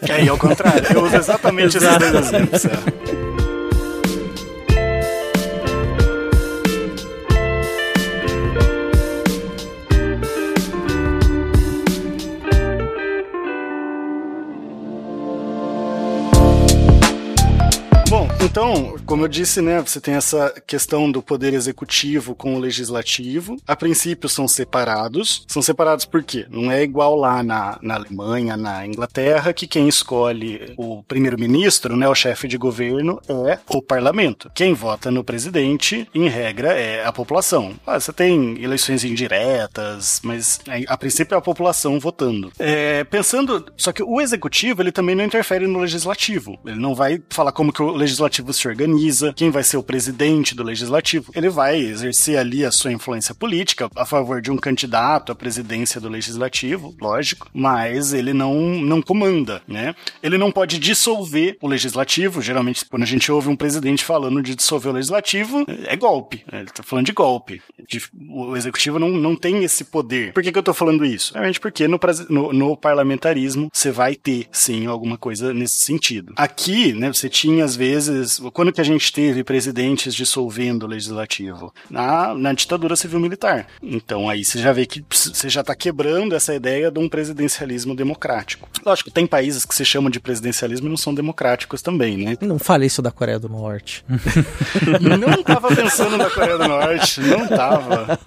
Que aí, ao contrário, eu uso exatamente esses dois exemplos. é. Então, como eu disse, né, você tem essa questão do poder executivo com o legislativo. A princípio são separados. São separados por quê? Não é igual lá na, na Alemanha, na Inglaterra, que quem escolhe o primeiro-ministro, né, o chefe de governo, é o parlamento. Quem vota no presidente, em regra, é a população. Ah, você tem eleições indiretas, mas a, a princípio é a população votando. É, pensando, só que o executivo, ele também não interfere no legislativo. Ele não vai falar como que o legislativo se organiza, quem vai ser o presidente do legislativo. Ele vai exercer ali a sua influência política a favor de um candidato à presidência do legislativo, lógico, mas ele não, não comanda, né? Ele não pode dissolver o legislativo. Geralmente, quando a gente ouve um presidente falando de dissolver o legislativo, é golpe. né? Ele tá falando de golpe. De- o executivo não, não tem esse poder. Por que, que eu tô falando isso? Realmente porque no, no, no parlamentarismo você vai ter, sim, alguma coisa nesse sentido. Aqui, né, você tinha às vezes. Quando que a gente teve presidentes dissolvendo o legislativo? Na, na ditadura civil-militar. Então aí você já vê que você já tá quebrando essa ideia de um presidencialismo democrático. Lógico, tem países que se chamam de presidencialismo e não são democráticos também, né? Não fale isso da Coreia do Norte. Não tava pensando na Coreia do Norte, não tava.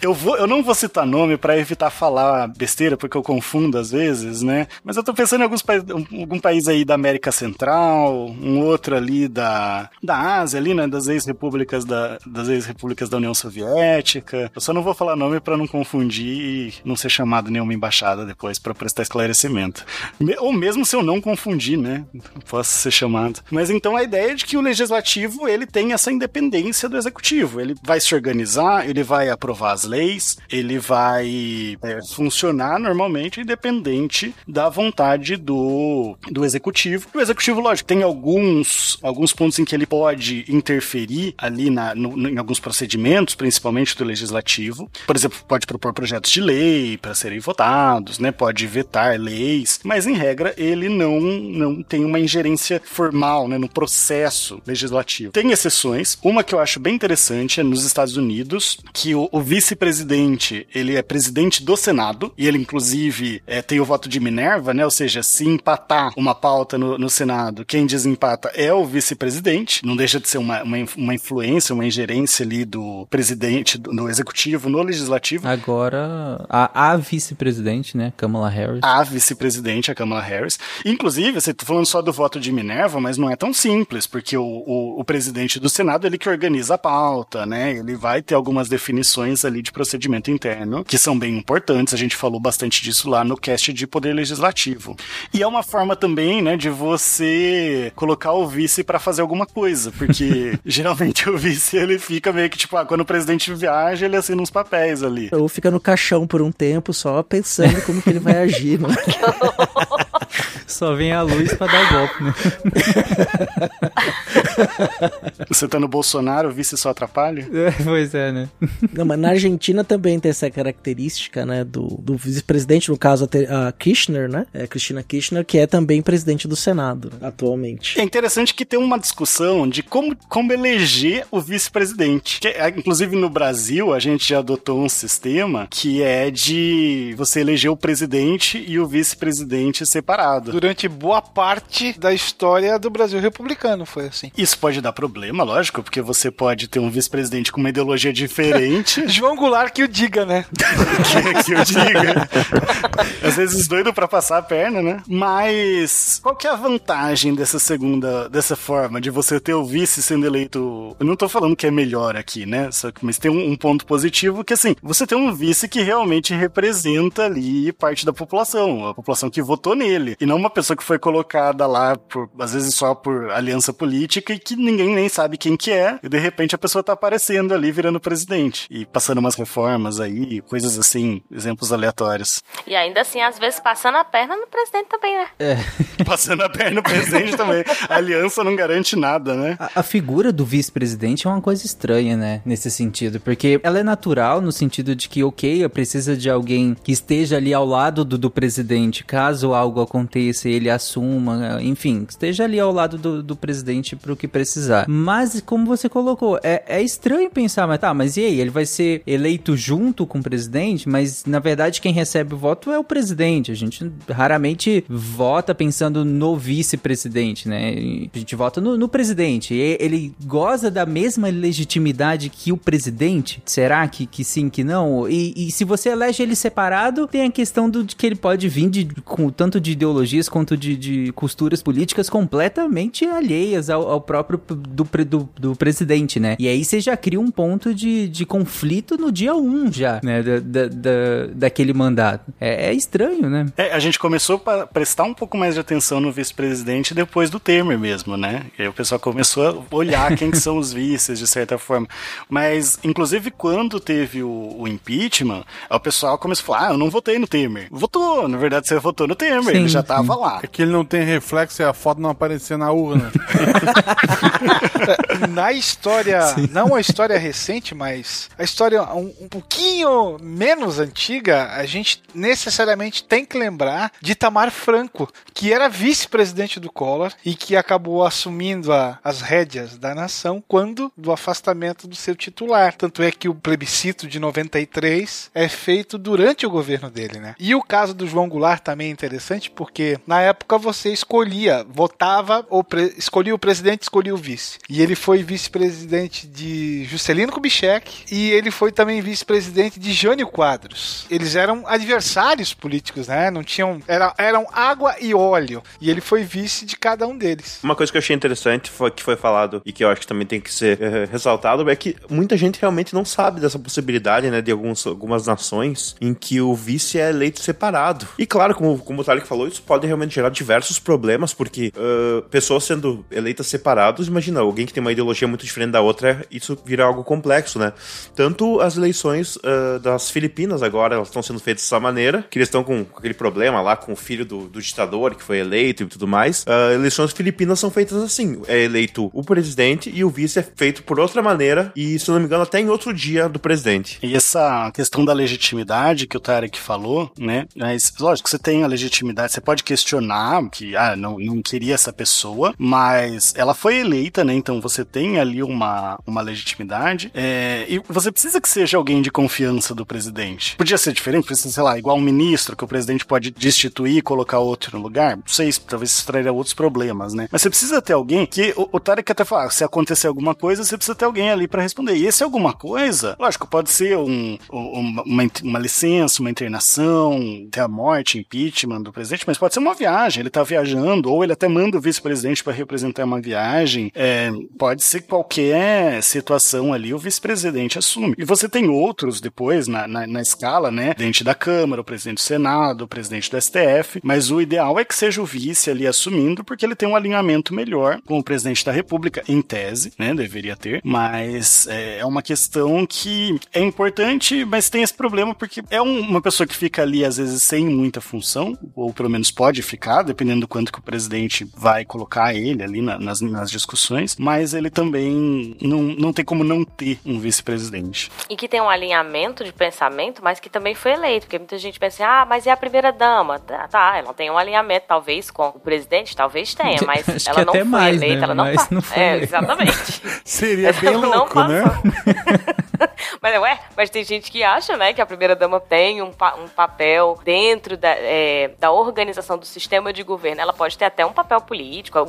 Eu, vou, eu não vou citar nome pra evitar falar besteira, porque eu confundo às vezes, né? Mas eu tô pensando em alguns um- algum país aí da América Central, um outro ali da, da Ásia, ali, né? Das ex-repúblicas da, das ex-repúblicas da União Soviética. Eu só não vou falar nome pra não confundir e não ser chamado nenhuma embaixada depois pra prestar esclarecimento. Me- ou mesmo se eu não confundir, né? Posso ser chamado. Mas então a ideia é de que o legislativo ele tem essa independência do executivo. Ele vai se organizar, ele vai aprovar as leis, ele vai é, funcionar normalmente independente da vontade do, do executivo. O executivo, lógico, tem alguns, alguns pontos em que ele pode interferir ali na, no, em alguns procedimentos, principalmente do legislativo. Por exemplo, pode propor projetos de lei para serem votados, né? Pode vetar leis, mas em regra ele não, não tem uma ingerência formal né, no processo legislativo. Tem exceções. Uma que eu acho bem interessante é nos Estados Unidos, que o, o vice-presidente ele é presidente do Senado e ele inclusive é, tem o voto de Minerva, né? Ou seja, se empatar uma pauta no, no Senado, quem desempata é o vice-presidente. Não deixa de ser uma, uma, uma, influência, uma ingerência ali do presidente, do, do executivo no legislativo. Agora, a, a vice-presidente, né? Kamala Harris. A vice-presidente, a Kamala Harris. Inclusive, você tá falando só do voto de Minerva, mas não é tão simples, porque o, o, o presidente do Senado, ele que organiza a pauta, né? Ele vai ter algumas definições ali de procedimento interno, que são bem importantes. A gente falou bastante disso lá no cast de poder legislativo. E é uma forma também, né, de você colocar o vice para fazer alguma coisa, porque geralmente o vice ele fica meio que tipo, ah, quando o presidente viaja, ele assina uns papéis ali. Ou fica no caixão por um tempo só pensando como que ele vai agir, né? Só vem a luz para dar golpe, né? Você tá no Bolsonaro, o vice só atrapalha? É, pois é, né? Não, mas na Argentina também tem essa característica, né, do, do vice-presidente, no caso a, Kirchner, né? É Cristina Kirchner, que é também presidente do Senado, né, atualmente. É interessante que tem uma discussão de como, como eleger o vice-presidente. É, inclusive no Brasil, a gente já adotou um sistema que é de você eleger o presidente e o vice-presidente separado. Durante boa parte da história do Brasil republicano foi assim. Isso pode dar problema, lógico, porque você pode ter um vice-presidente com uma ideologia diferente. João Goulart que o diga, né? que, que o diga. Às vezes doido para passar a perna, né? Mas qual que é a vantagem dessa segunda, dessa forma, de você ter o vice sendo eleito? Eu não tô falando que é melhor aqui, né? Só que, mas tem um, um ponto positivo que, assim, você tem um vice que realmente representa ali parte da população, a população que votou nele, e não uma pessoa que foi colocada lá, por, às vezes só por aliança política e que ninguém nem sabe quem que é, e de repente a pessoa tá aparecendo ali virando presidente e passando umas reformas aí, coisas assim, exemplos aleatórios. E ainda assim, às vezes passando a perna no presidente também, né? É. passando a perna no presidente também. A aliança não garante nada, né? A, a figura do vice-presidente é uma coisa estranha, né? Nesse sentido, porque ela é natural no sentido de que, ok, precisa de alguém que esteja ali ao lado do, do presidente, caso algo aconteça, ele assuma, enfim, esteja ali ao lado do, do presidente pro que precisar. Mas, como você colocou, é, é estranho pensar, mas tá, mas e aí? Ele vai ser eleito junto com o presidente, mas na verdade quem recebe o voto é o presidente. A gente raramente vota pensando no vice-presidente, né? A gente vota no, no presidente. E ele goza da mesma legitimidade que o presidente? Será que, que sim, que não? E, e se você elege ele separado, tem a questão do, de que ele pode vir de, com tanto de ideologias quanto de, de costuras políticas completamente alheias ao, ao próprio do, do, do, presidente, né? E aí você já cria um ponto de, de conflito no dia 1 um já, né? Da, da, da daquele mandato. É, é, estranho, né? É, a gente começou a prestar um pouco mais de atenção no vice-presidente depois do Temer mesmo, né? E aí o pessoal começou a olhar quem que são os vices, de certa forma. Mas, inclusive, quando teve o, o impeachment, o pessoal começou a falar, ah, eu não votei no Temer. Votou, na verdade você votou no Temer, sim, ele já tava lá. É que ele não tem reflexo e a foto não aparecia na urna. na história, sim. não a história recente, mas a história um, um pouquinho menos antiga, a gente necessariamente tem que lembrar de Tamar Franco, que era vice-presidente do Collor e que acabou assumindo a, as rédeas da nação quando do afastamento do seu titular. Tanto é que o plebiscito de 93 é feito durante o governo dele, né? E o caso do João Goulart também é interessante porque na época você escolhia, votava ou escolhia o presidente, escolhia o vice. E ele foi vice-presidente de Juscelino Kubitschek e ele foi também vice-presidente de Jânio Quadros. Eles eram adversários políticos, né? Não tinham. Era, eram água e óleo. E ele foi vice de cada um deles. Uma coisa que eu achei interessante foi, que foi falado e que eu acho que também tem que ser é, ressaltado é que muita gente realmente não sabe dessa possibilidade, né? De alguns, algumas nações em que o vice é eleito separado. E claro, como, como o Tarek falou, isso pode realmente gerar diversos problemas, porque uh, pessoas sendo eleitas separados, imagina, alguém que tem uma ideologia muito diferente da outra, isso vira algo complexo, né? Tanto as eleições uh, das Filipinas agora, elas estão sendo feitas dessa maneira, que eles estão com, aquele problema lá com o filho do, do ditador que foi eleito e tudo mais. Uh, eleições filipinas são feitas assim: é eleito o presidente e o vice é feito por outra maneira, e se não me engano, até em outro dia do presidente. E essa questão da legitimidade que o Tarek falou, né? Mas, lógico, você tem a legitimidade, você pode questionar que, ah, não, não queria essa pessoa, mas ela foi eleita, né? Então você tem ali uma, uma legitimidade, é, e você precisa que seja alguém de confiança do presidente. Podia ser diferente, precisa, sei lá, igual um ministro que o presidente pode destituir e colocar outro no lugar. Não sei, talvez isso traria outros problemas, né? Mas você precisa ter alguém que, o, o Tarek até fala, ah, se acontecer alguma coisa, você precisa ter alguém ali para responder. E esse alguma coisa, lógico, pode ser um, uma, uma licença, uma internação, até a morte, impeachment do presidente, mas pode ser uma viagem. Ele tá viajando, ou ele até manda o vice-presidente para representar uma viagem. É, pode ser qualquer situação ali, o vice-presidente assume. E você tem outros depois na, na, na escala, né? Presidente da Câmara, o presidente do Senado, o presidente do STF, mas o ideal é que seja o vice ali assumindo, porque ele tem um alinhamento melhor com o presidente da República, em tese, né? Deveria ter, mas é, é uma questão que é importante, mas tem esse problema porque é um, uma pessoa que fica ali às vezes sem muita função, ou pelo menos pode ficar, dependendo do quanto que o presidente vai colocar ele ali na, nas, nas discussões, mas ele também não, não tem como não ter um vice-presidente. E que tem um alinhamento de pensamento, mas que também foi eleito, porque muita gente pensa assim, ah, mas é a primeira dama. Tá, tá ela tem um alinhamento, talvez, com o presidente, talvez tenha, mas Acho ela que não até foi mais, eleita, né? ela não, Mas não foi É, eleita. exatamente. Seria bem Ela louco, né? Mas, ué, mas tem gente que acha, né, que a primeira-dama tem um, pa- um papel dentro da, é, da organização do sistema de governo. Ela pode ter até um papel político, a,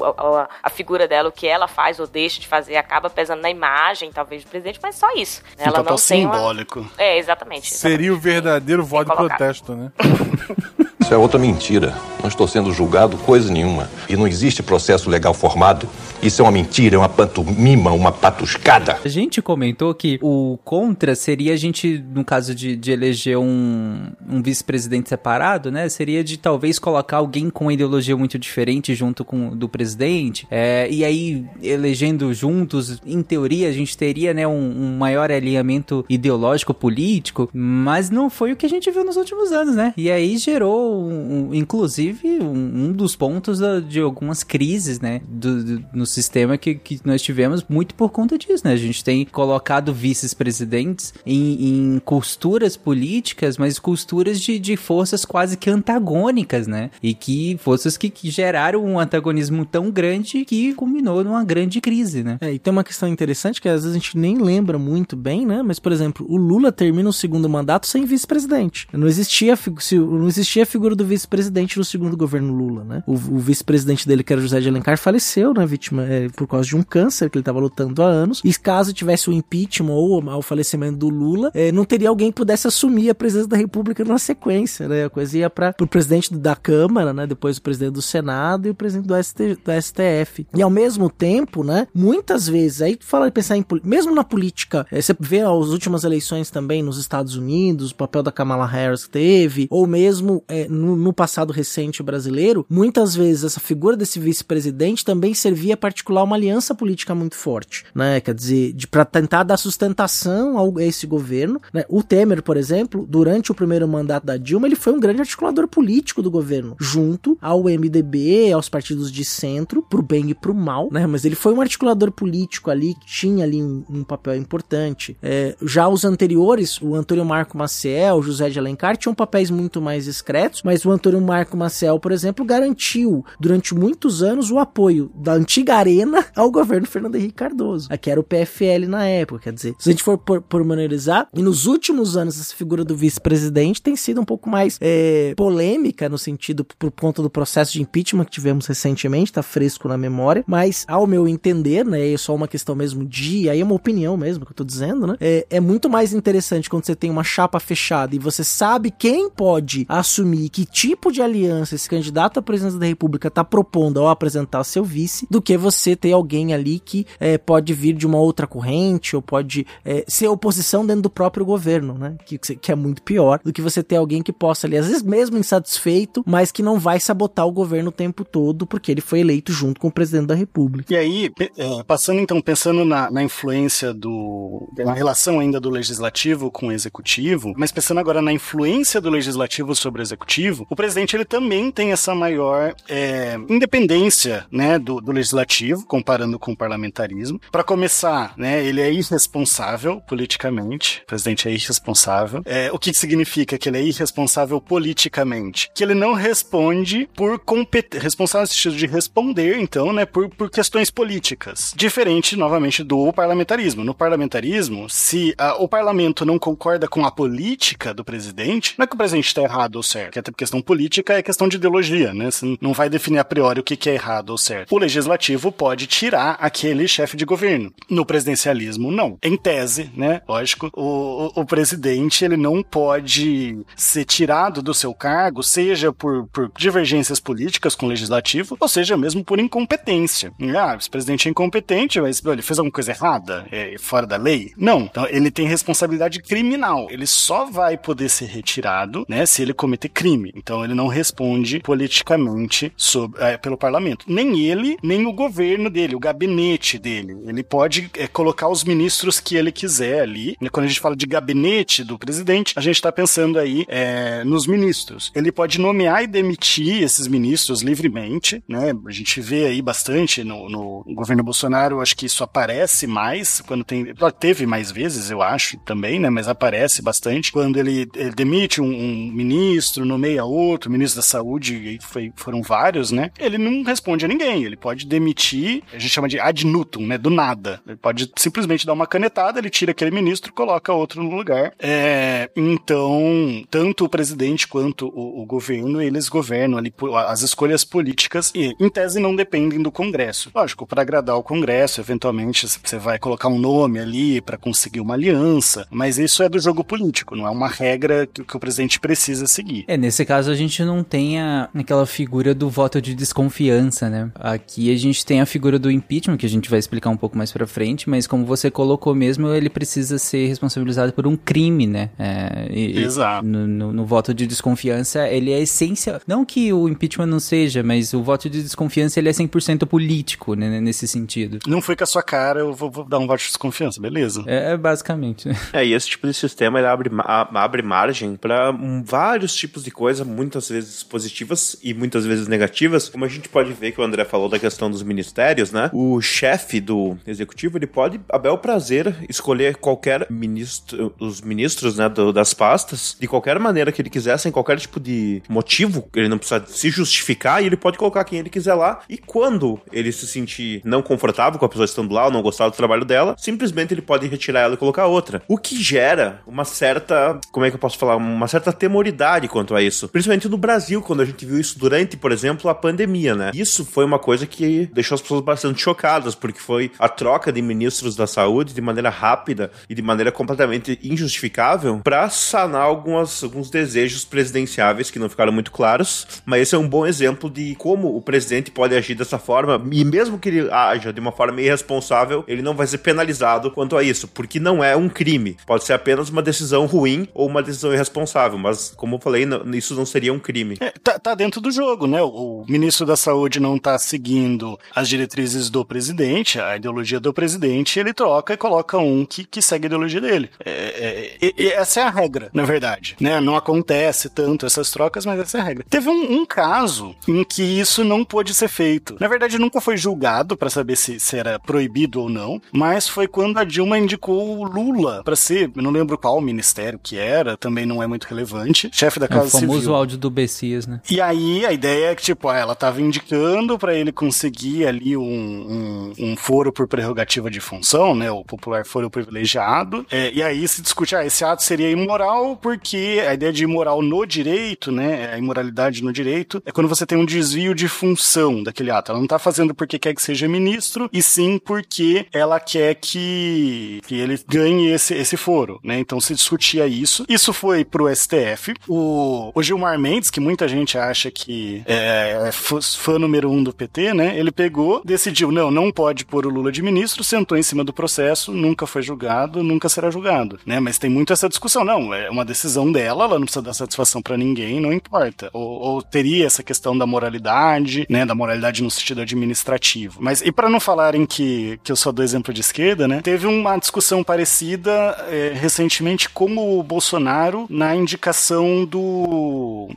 a- a figura dela, o que ela faz ou deixa de fazer, acaba pesando na imagem, talvez, do presidente, mas só isso. né? Um Ela papel não tem uma... simbólico. É, exatamente. Seria o verdadeiro voto de protesto, né? Isso é outra mentira. Não estou sendo julgado coisa nenhuma. E não existe processo legal formado. Isso é uma mentira, é uma pantomima, uma patuscada. A gente comentou que o contra seria a gente, no caso de, de eleger um, um vice-presidente separado, né? Seria de talvez colocar alguém com ideologia muito diferente junto com do presidente. É, e aí, elegendo juntos, em teoria, a gente teria né, um, um maior alinhamento ideológico, político, mas não foi o que a gente viu nos últimos anos, né? E aí gerou, um, inclusive, um, um dos pontos da- de algumas crises, né? Do, do- no sistema que, que nós tivemos muito por conta disso, né? A gente tem colocado vices-presidentes em, em costuras políticas, mas costuras de, de forças quase que antagônicas, né? E que forças que, que geraram um antagonismo tão grande que culminou numa grande crise, né? É, e tem uma questão interessante que às vezes a gente nem lembra muito bem, né? Mas, por exemplo, o Lula termina o segundo mandato sem vice-presidente. Não existia, não existia figura do vice-presidente no segundo governo Lula, né? O, o vice-presidente dele, que era José de Alencar, faleceu, né? Vítima é, por causa de um câncer que ele estava lutando há anos. E caso tivesse o impeachment ou o falecimento do Lula, é, não teria alguém que pudesse assumir a presidência da República na sequência, né? A coisa ia para o presidente da Câmara, né? Depois o presidente do Senado e o presidente do, ST, do STF. E ao mesmo tempo, né? Muitas vezes, aí fala de pensar em mesmo na política, eh, você vê as últimas eleições também nos Estados Unidos, o papel da Kamala Harris que teve, ou mesmo eh, no, no passado recente brasileiro, muitas vezes essa figura desse vice-presidente também servia para articular uma aliança política muito forte, né? Quer dizer, para tentar dar sustentação a esse governo. Né? O Temer, por exemplo, durante o primeiro mandato da Dilma, ele foi um grande articulador político do governo, junto ao MDB, aos partidos de centro, pro bem e pro mal, né? Mas ele foi um articulador político ali, que tinha ali um, um papel importante. É, já os anteriores, o Antônio Marco Maciel, o José de Alencar, tinham papéis muito mais discretos, mas o Antônio Marco Maciel, por exemplo, garantiu durante muitos anos o apoio da antiga Arena ao governo Fernando Henrique Cardoso, que era o PFL na época. Quer dizer, se a gente for por- pormenorizar, e nos últimos anos essa figura do vice-presidente tem sido um pouco mais é, polêmica no sentido por conta do processo de impeachment que tivemos recentemente, tá fresco na memória, mas ao meu entender, né, é só uma questão mesmo de, aí é uma opinião mesmo que eu tô dizendo, né, é, é muito mais interessante quando você tem uma chapa fechada e você sabe quem pode assumir que tipo de aliança esse candidato à presidência da república tá propondo ao apresentar seu vice, do que você ter alguém ali que é, pode vir de uma outra corrente ou pode é, ser oposição dentro do próprio governo, né? Que, que é muito pior do que você ter alguém que possa ali, às vezes mesmo insatisfeito, mas que não vai sabotar o governo o tempo todo porque ele foi eleito junto com o presidente da república. E aí, é, passando então, pensando na, na influência do. na relação ainda do legislativo com o executivo, mas pensando agora na influência do legislativo sobre o executivo, o presidente ele também tem essa maior é, independência, né, do, do legislativo, comparando com o parlamentarismo. Para começar, né, ele é irresponsável politicamente, o presidente é irresponsável. É, o que significa que ele é irresponsável politicamente? Que ele não responde por competência, responsável no sentido de responder, então, né, por, por questões políticas. Diferente, novamente, do parlamentarismo. No parlamentarismo, se a, o parlamento não concorda com a política do presidente, não é que o presidente está errado ou certo, até questão política é questão de ideologia, né? Você não vai definir a priori o que é errado ou certo. O legislativo pode tirar aquele chefe de governo. No presidencialismo, não. Em tese, né? Lógico, o, o, o presidente ele não pode ser tirado do seu cargo, seja por, por divergências políticas com o legislativo, ou seja mesmo por incompetência. Ah, esse presidente é incompetente, mas ele fez alguma coisa errada? É fora da lei? Não. Então ele tem responsabilidade criminal. Ele só vai poder ser retirado, né, se ele cometer crime. Então ele não responde politicamente sobre, é, pelo parlamento. Nem ele, nem o governo dele, o gabinete dele. Ele pode é, colocar os ministros que ele quiser ali. Quando a gente fala de gabinete do presidente, a gente está pensando aí é, nos ministros. Ele pode nomear e demitir esses ministros livremente, né? A gente vê aí bastante no, no governo Bolsonaro, acho que isso aparece mais quando tem. Teve mais vezes, eu acho, também, né? Mas aparece bastante quando ele, ele demite um, um, ministro, nomeia outro, ministro da saúde, foi, foram vários, né? Ele não responde a ninguém. Ele pode demitir, a gente chama de ad nutum, né? Do nada. Ele pode simplesmente dar uma canetada, ele tira aquele ministro, coloca outro no lugar. É, então, tanto o presidente quanto o, o governo, eles governam ali as escolhas políticas e, em tese, não dependem do Congresso. Lógico, para agradar o Congresso, eventualmente você vai colocar um nome ali para conseguir uma aliança, mas isso é do jogo político, não é uma regra que, que, o presidente precisa seguir. É, nesse caso a gente não tem a, aquela figura do voto de desconfiança, né? Aqui a gente tem a figura do impeachment, que a gente vai explicar um pouco mais pra frente, mas como você colocou mesmo, ele precisa ser responsabilizado por um crime, né? É, e, Exato. No, no, no, voto de desconfiança, ele é essencial. Não que o impeachment não seja, mas o voto de desconfiança ele é 100% político, né? Nesse sentido. Não foi com a sua cara, eu vou, vou dar um voto de desconfiança, beleza? É, é basicamente. É, e esse tipo de sistema ele abre, abre margem para vários tipos de coisa, muitas vezes positivas e muitas vezes negativas. Como a gente pode ver que o André falou da questão dos ministérios, né? O chefe do executivo, ele pode, a bel prazer, escolher qualquer ministro, os ministros, né, do, das pastas, de qualquer maneira que ele quiser, sem qualquer tipo de motivo, ele não precisa se justificar e ele pode colocar quem ele quiser lá. E quando ele se sentir não confortável com a pessoa estando lá ou não gostar do trabalho dela, simplesmente ele pode retirar ela e colocar outra. O que gera uma certa, como é que eu posso falar, uma certa temoridade quanto a isso. Principalmente no Brasil, quando a gente viu isso durante, por exemplo, a pandemia, né? Isso foi uma coisa que deixou as pessoas bastante chocadas, porque foi a troca de ministros da saúde de maneira rápida e de maneira completamente injustificável para sanar algumas, alguns desejos presidenciáveis que não ficaram muito claros. Mas esse é um bom exemplo de como o presidente pode agir dessa forma, e mesmo que ele haja de uma forma irresponsável, ele não vai ser penalizado quanto a isso, porque não é um crime. Pode ser apenas uma decisão ruim ou uma decisão irresponsável, mas como eu falei, não, isso não seria um crime. É, tá, tá, dentro do jogo, né? O, o ministro da Saúde não tá seguindo as diretrizes do presidente, a ideologia do presidente, ele troca e coloca um que, que segue a ideologia dele. É, é, é essa é a regra, na verdade. Né? Não acontece tanto essas trocas, mas essa é a regra. Teve um, um caso em que isso não pôde ser feito. Na verdade, nunca foi julgado para saber se, se, era proibido ou não, mas foi quando a Dilma indicou o Lula para ser, eu não lembro qual ministério que era, também não é muito relevante, chefe da Casa Civil. É famoso Civil. áudio do Bessias, né? E aí a ideia é que, tipo, ela tava indicando para ele conseguir ali um, um, um, foro por prerrogativa de função, né? O popular foro privilegiado. É, e aí se discute, ah, esse ato seria imoral porque a ideia de imoral no direito, né? A imoralidade no direito é quando você tem um desvio de função daquele ato. Ela não tá fazendo porque quer que seja ministro, e sim porque ela quer que, que ele ganhe esse, esse foro, né? Então se discutia isso. Isso foi pro STF. O, o Gilmar Mendes, que muita gente acha que é, é fã número um do PT, né? Ele pegou, decidiu, não, não pode pôr o Lula de ministro, sentou em cima do processo, nunca foi julgado, nunca será julgado, né? Mas tem muito essa discussão, não, é uma decisão dela, ela não precisa dar satisfação para ninguém, não importa. Ou, ou, teria essa questão da moralidade, né? Da moralidade no sentido administrativo. Mas e para não falarem que, que eu só dou exemplo de esquerda, né? Teve uma discussão parecida é, recentemente com o Bolsonaro na indicação do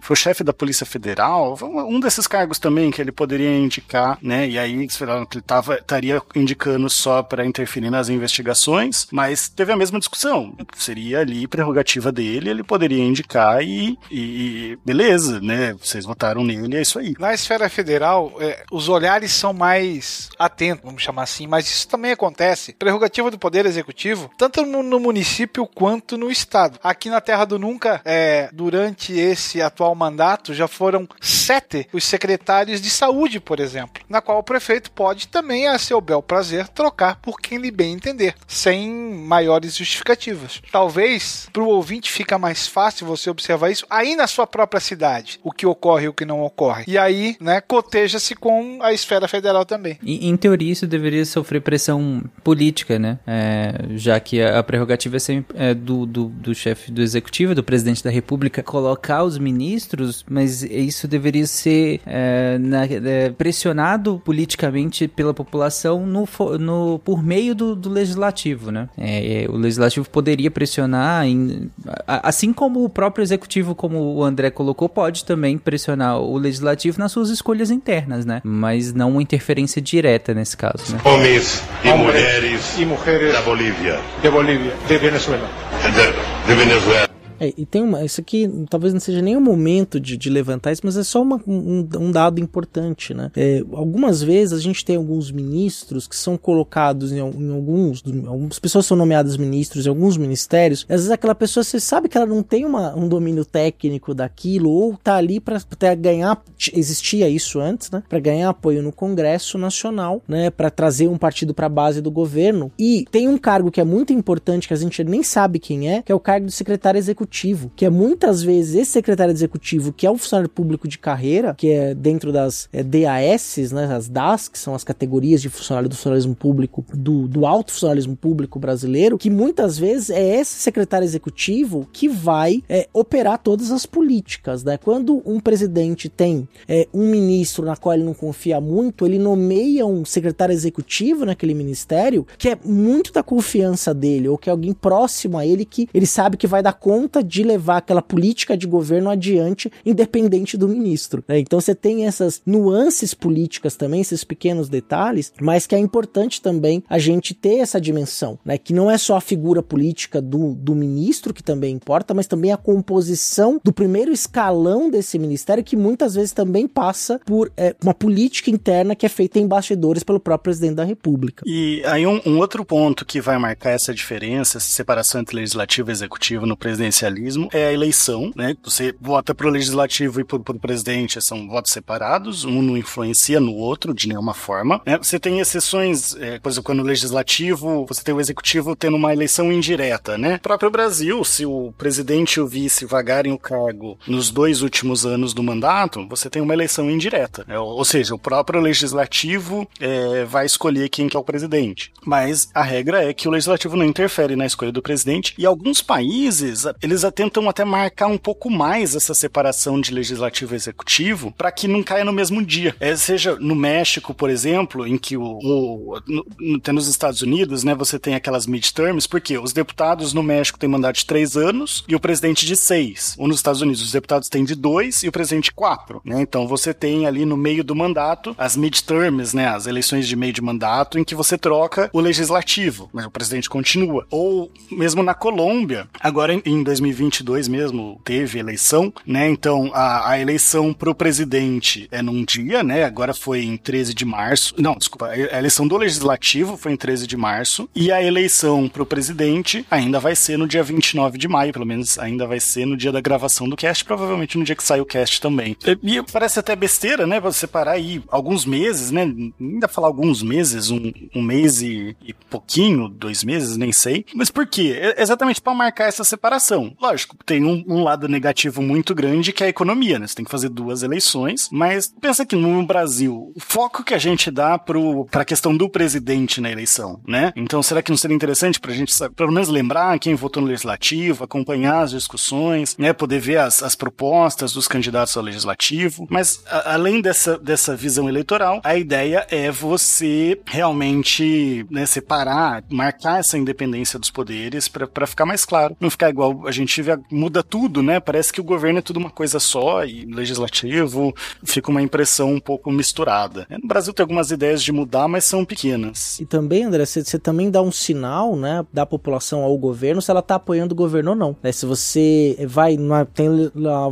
foi o chefe da Polícia Federal, um desses cargos também que ele poderia indicar, né? E aí eles falaram que ele tava, estaria indicando só para interferir nas investigações, mas teve a mesma discussão. Seria ali prerrogativa dele, ele poderia indicar e, e beleza, né? Vocês votaram nele, é isso aí. Na esfera federal, é, os olhares são mais atentos, vamos chamar assim, mas isso também acontece. Prerrogativa do Poder Executivo, tanto no, no município quanto no Estado. Aqui na Terra do Nunca, é, durante esse atual mandato, já foram sete os secretários de saúde, por exemplo, na qual o prefeito pode também, a seu bel prazer, trocar por quem lhe bem entender, sem maiores justificativas. Talvez para o ouvinte fica mais fácil você observar isso aí na sua própria cidade, o que ocorre e o que não ocorre. E aí, né, coteja-se com a esfera federal também. E, em teoria, isso deveria sofrer pressão política, né? É, já que a, prerrogativa é sempre é, do, do, do chefe do executivo, do presidente da república, colocar os ministros, mas isso deveria ser é, na, é, pressionado politicamente pela população no, no, por meio do, do legislativo, né? É, o legislativo poderia pressionar, em, assim como o próprio executivo, como o André colocou, pode também pressionar o legislativo nas suas escolhas internas, né? Mas não uma interferência direta nesse caso, né? Homens e mulheres, e mulheres da Bolívia. De Bolívia, de Venezuela. De, de Venezuela. É, e tem uma. Isso aqui talvez não seja nem o momento de, de levantar isso, mas é só uma, um, um, dado importante, né? É, algumas vezes a gente tem alguns ministros que são colocados em, em alguns. Algumas pessoas são nomeadas ministros em alguns ministérios. às vezes aquela pessoa, você sabe que ela não tem uma, um domínio técnico daquilo, ou tá ali para ganhar. Existia isso antes, né? Para ganhar apoio no Congresso Nacional, né? Para trazer um partido para a base do governo. E tem um cargo que é muito importante, que a gente nem sabe quem é, que é o cargo de secretário executivo executivo, que é muitas vezes esse secretário executivo, que é o funcionário público de carreira, que é dentro das é, DAS, né, as DAS, que são as categorias de funcionário do funcionalismo público, do, do alto funcionalismo público brasileiro, que muitas vezes é esse secretário executivo que vai é, operar todas as políticas, né? Quando um presidente tem é, um ministro na qual ele não confia muito, ele nomeia um secretário executivo naquele ministério que é muito da confiança dele, ou que é alguém próximo a ele que ele sabe que vai dar conta de levar aquela política de governo adiante, independente do ministro. Né? Então você tem essas nuances políticas também, esses pequenos detalhes, mas que é importante também a gente ter essa dimensão, né? Que não é só a figura política do, do ministro que também importa, mas também a composição do primeiro escalão desse ministério, que muitas vezes também passa por é, uma política interna que é feita em bastidores pelo próprio presidente da República. E aí um, um outro ponto que vai marcar essa diferença, essa separação entre legislativo e executivo no presidencialismo presidencialismo é a eleição, né? Você vota pro legislativo e pro, pro presidente, são votos separados, um não influencia no outro de nenhuma forma. Né? Você tem exceções, é, por exemplo, quando o legislativo, você tem o executivo tendo uma eleição indireta, né? O próprio Brasil, se o presidente e o vice vagarem o cargo nos dois últimos anos do mandato, você tem uma eleição indireta. Né? Ou seja, o próprio legislativo é, vai escolher quem que é o presidente. Mas a regra é que o legislativo não interfere na escolha do presidente e alguns países, eles eles tentam até marcar um pouco mais essa separação de legislativo e executivo para que não caia no mesmo dia. É, seja no México, por exemplo, em que o, o no, no, nos Estados Unidos, né, você tem aquelas midterms, porque os deputados no México têm mandato de três anos e o presidente de seis. Ou nos Estados Unidos, os deputados têm de dois e o presidente de quatro. Né? Então você tem ali no meio do mandato as midterms, né, as eleições de meio de mandato, em que você troca o legislativo, mas o presidente continua. Ou mesmo na Colômbia, agora em 2020 2022 mesmo teve eleição, né? Então a, a eleição pro presidente é num dia, né? Agora foi em 13 de março. Não, desculpa, a eleição do legislativo foi em 13 de março e a eleição pro presidente ainda vai ser no dia 29 de maio, pelo menos ainda vai ser no dia da gravação do cast, provavelmente no dia que sai o cast também. E parece até besteira, né? Você parar aí alguns meses, né? Ainda falar alguns meses, um, um mês e, e pouquinho, dois meses, nem sei. Mas por quê? É exatamente para marcar essa separação. Lógico, tem um, um lado negativo muito grande que é a economia, né? Você tem que fazer duas eleições, mas pensa que no Brasil, o foco que a gente dá pro, pra questão do presidente na eleição, né? Então, será que não seria interessante pra gente, sabe, pelo menos lembrar quem votou no legislativo, acompanhar as discussões, né? Poder ver as, as propostas dos candidatos ao legislativo. Mas, a, além dessa, dessa visão eleitoral, a ideia é você realmente né, separar, marcar essa independência dos poderes para ficar mais claro. Não ficar igual a gente vê, muda tudo, né? Parece que o governo é tudo uma coisa só e legislativo fica uma impressão um pouco misturada. No Brasil tem algumas ideias de mudar, mas são pequenas. E também, André, você também dá um sinal, né, da população ao governo se ela tá apoiando o governo ou não. Né? Se você vai, numa, tem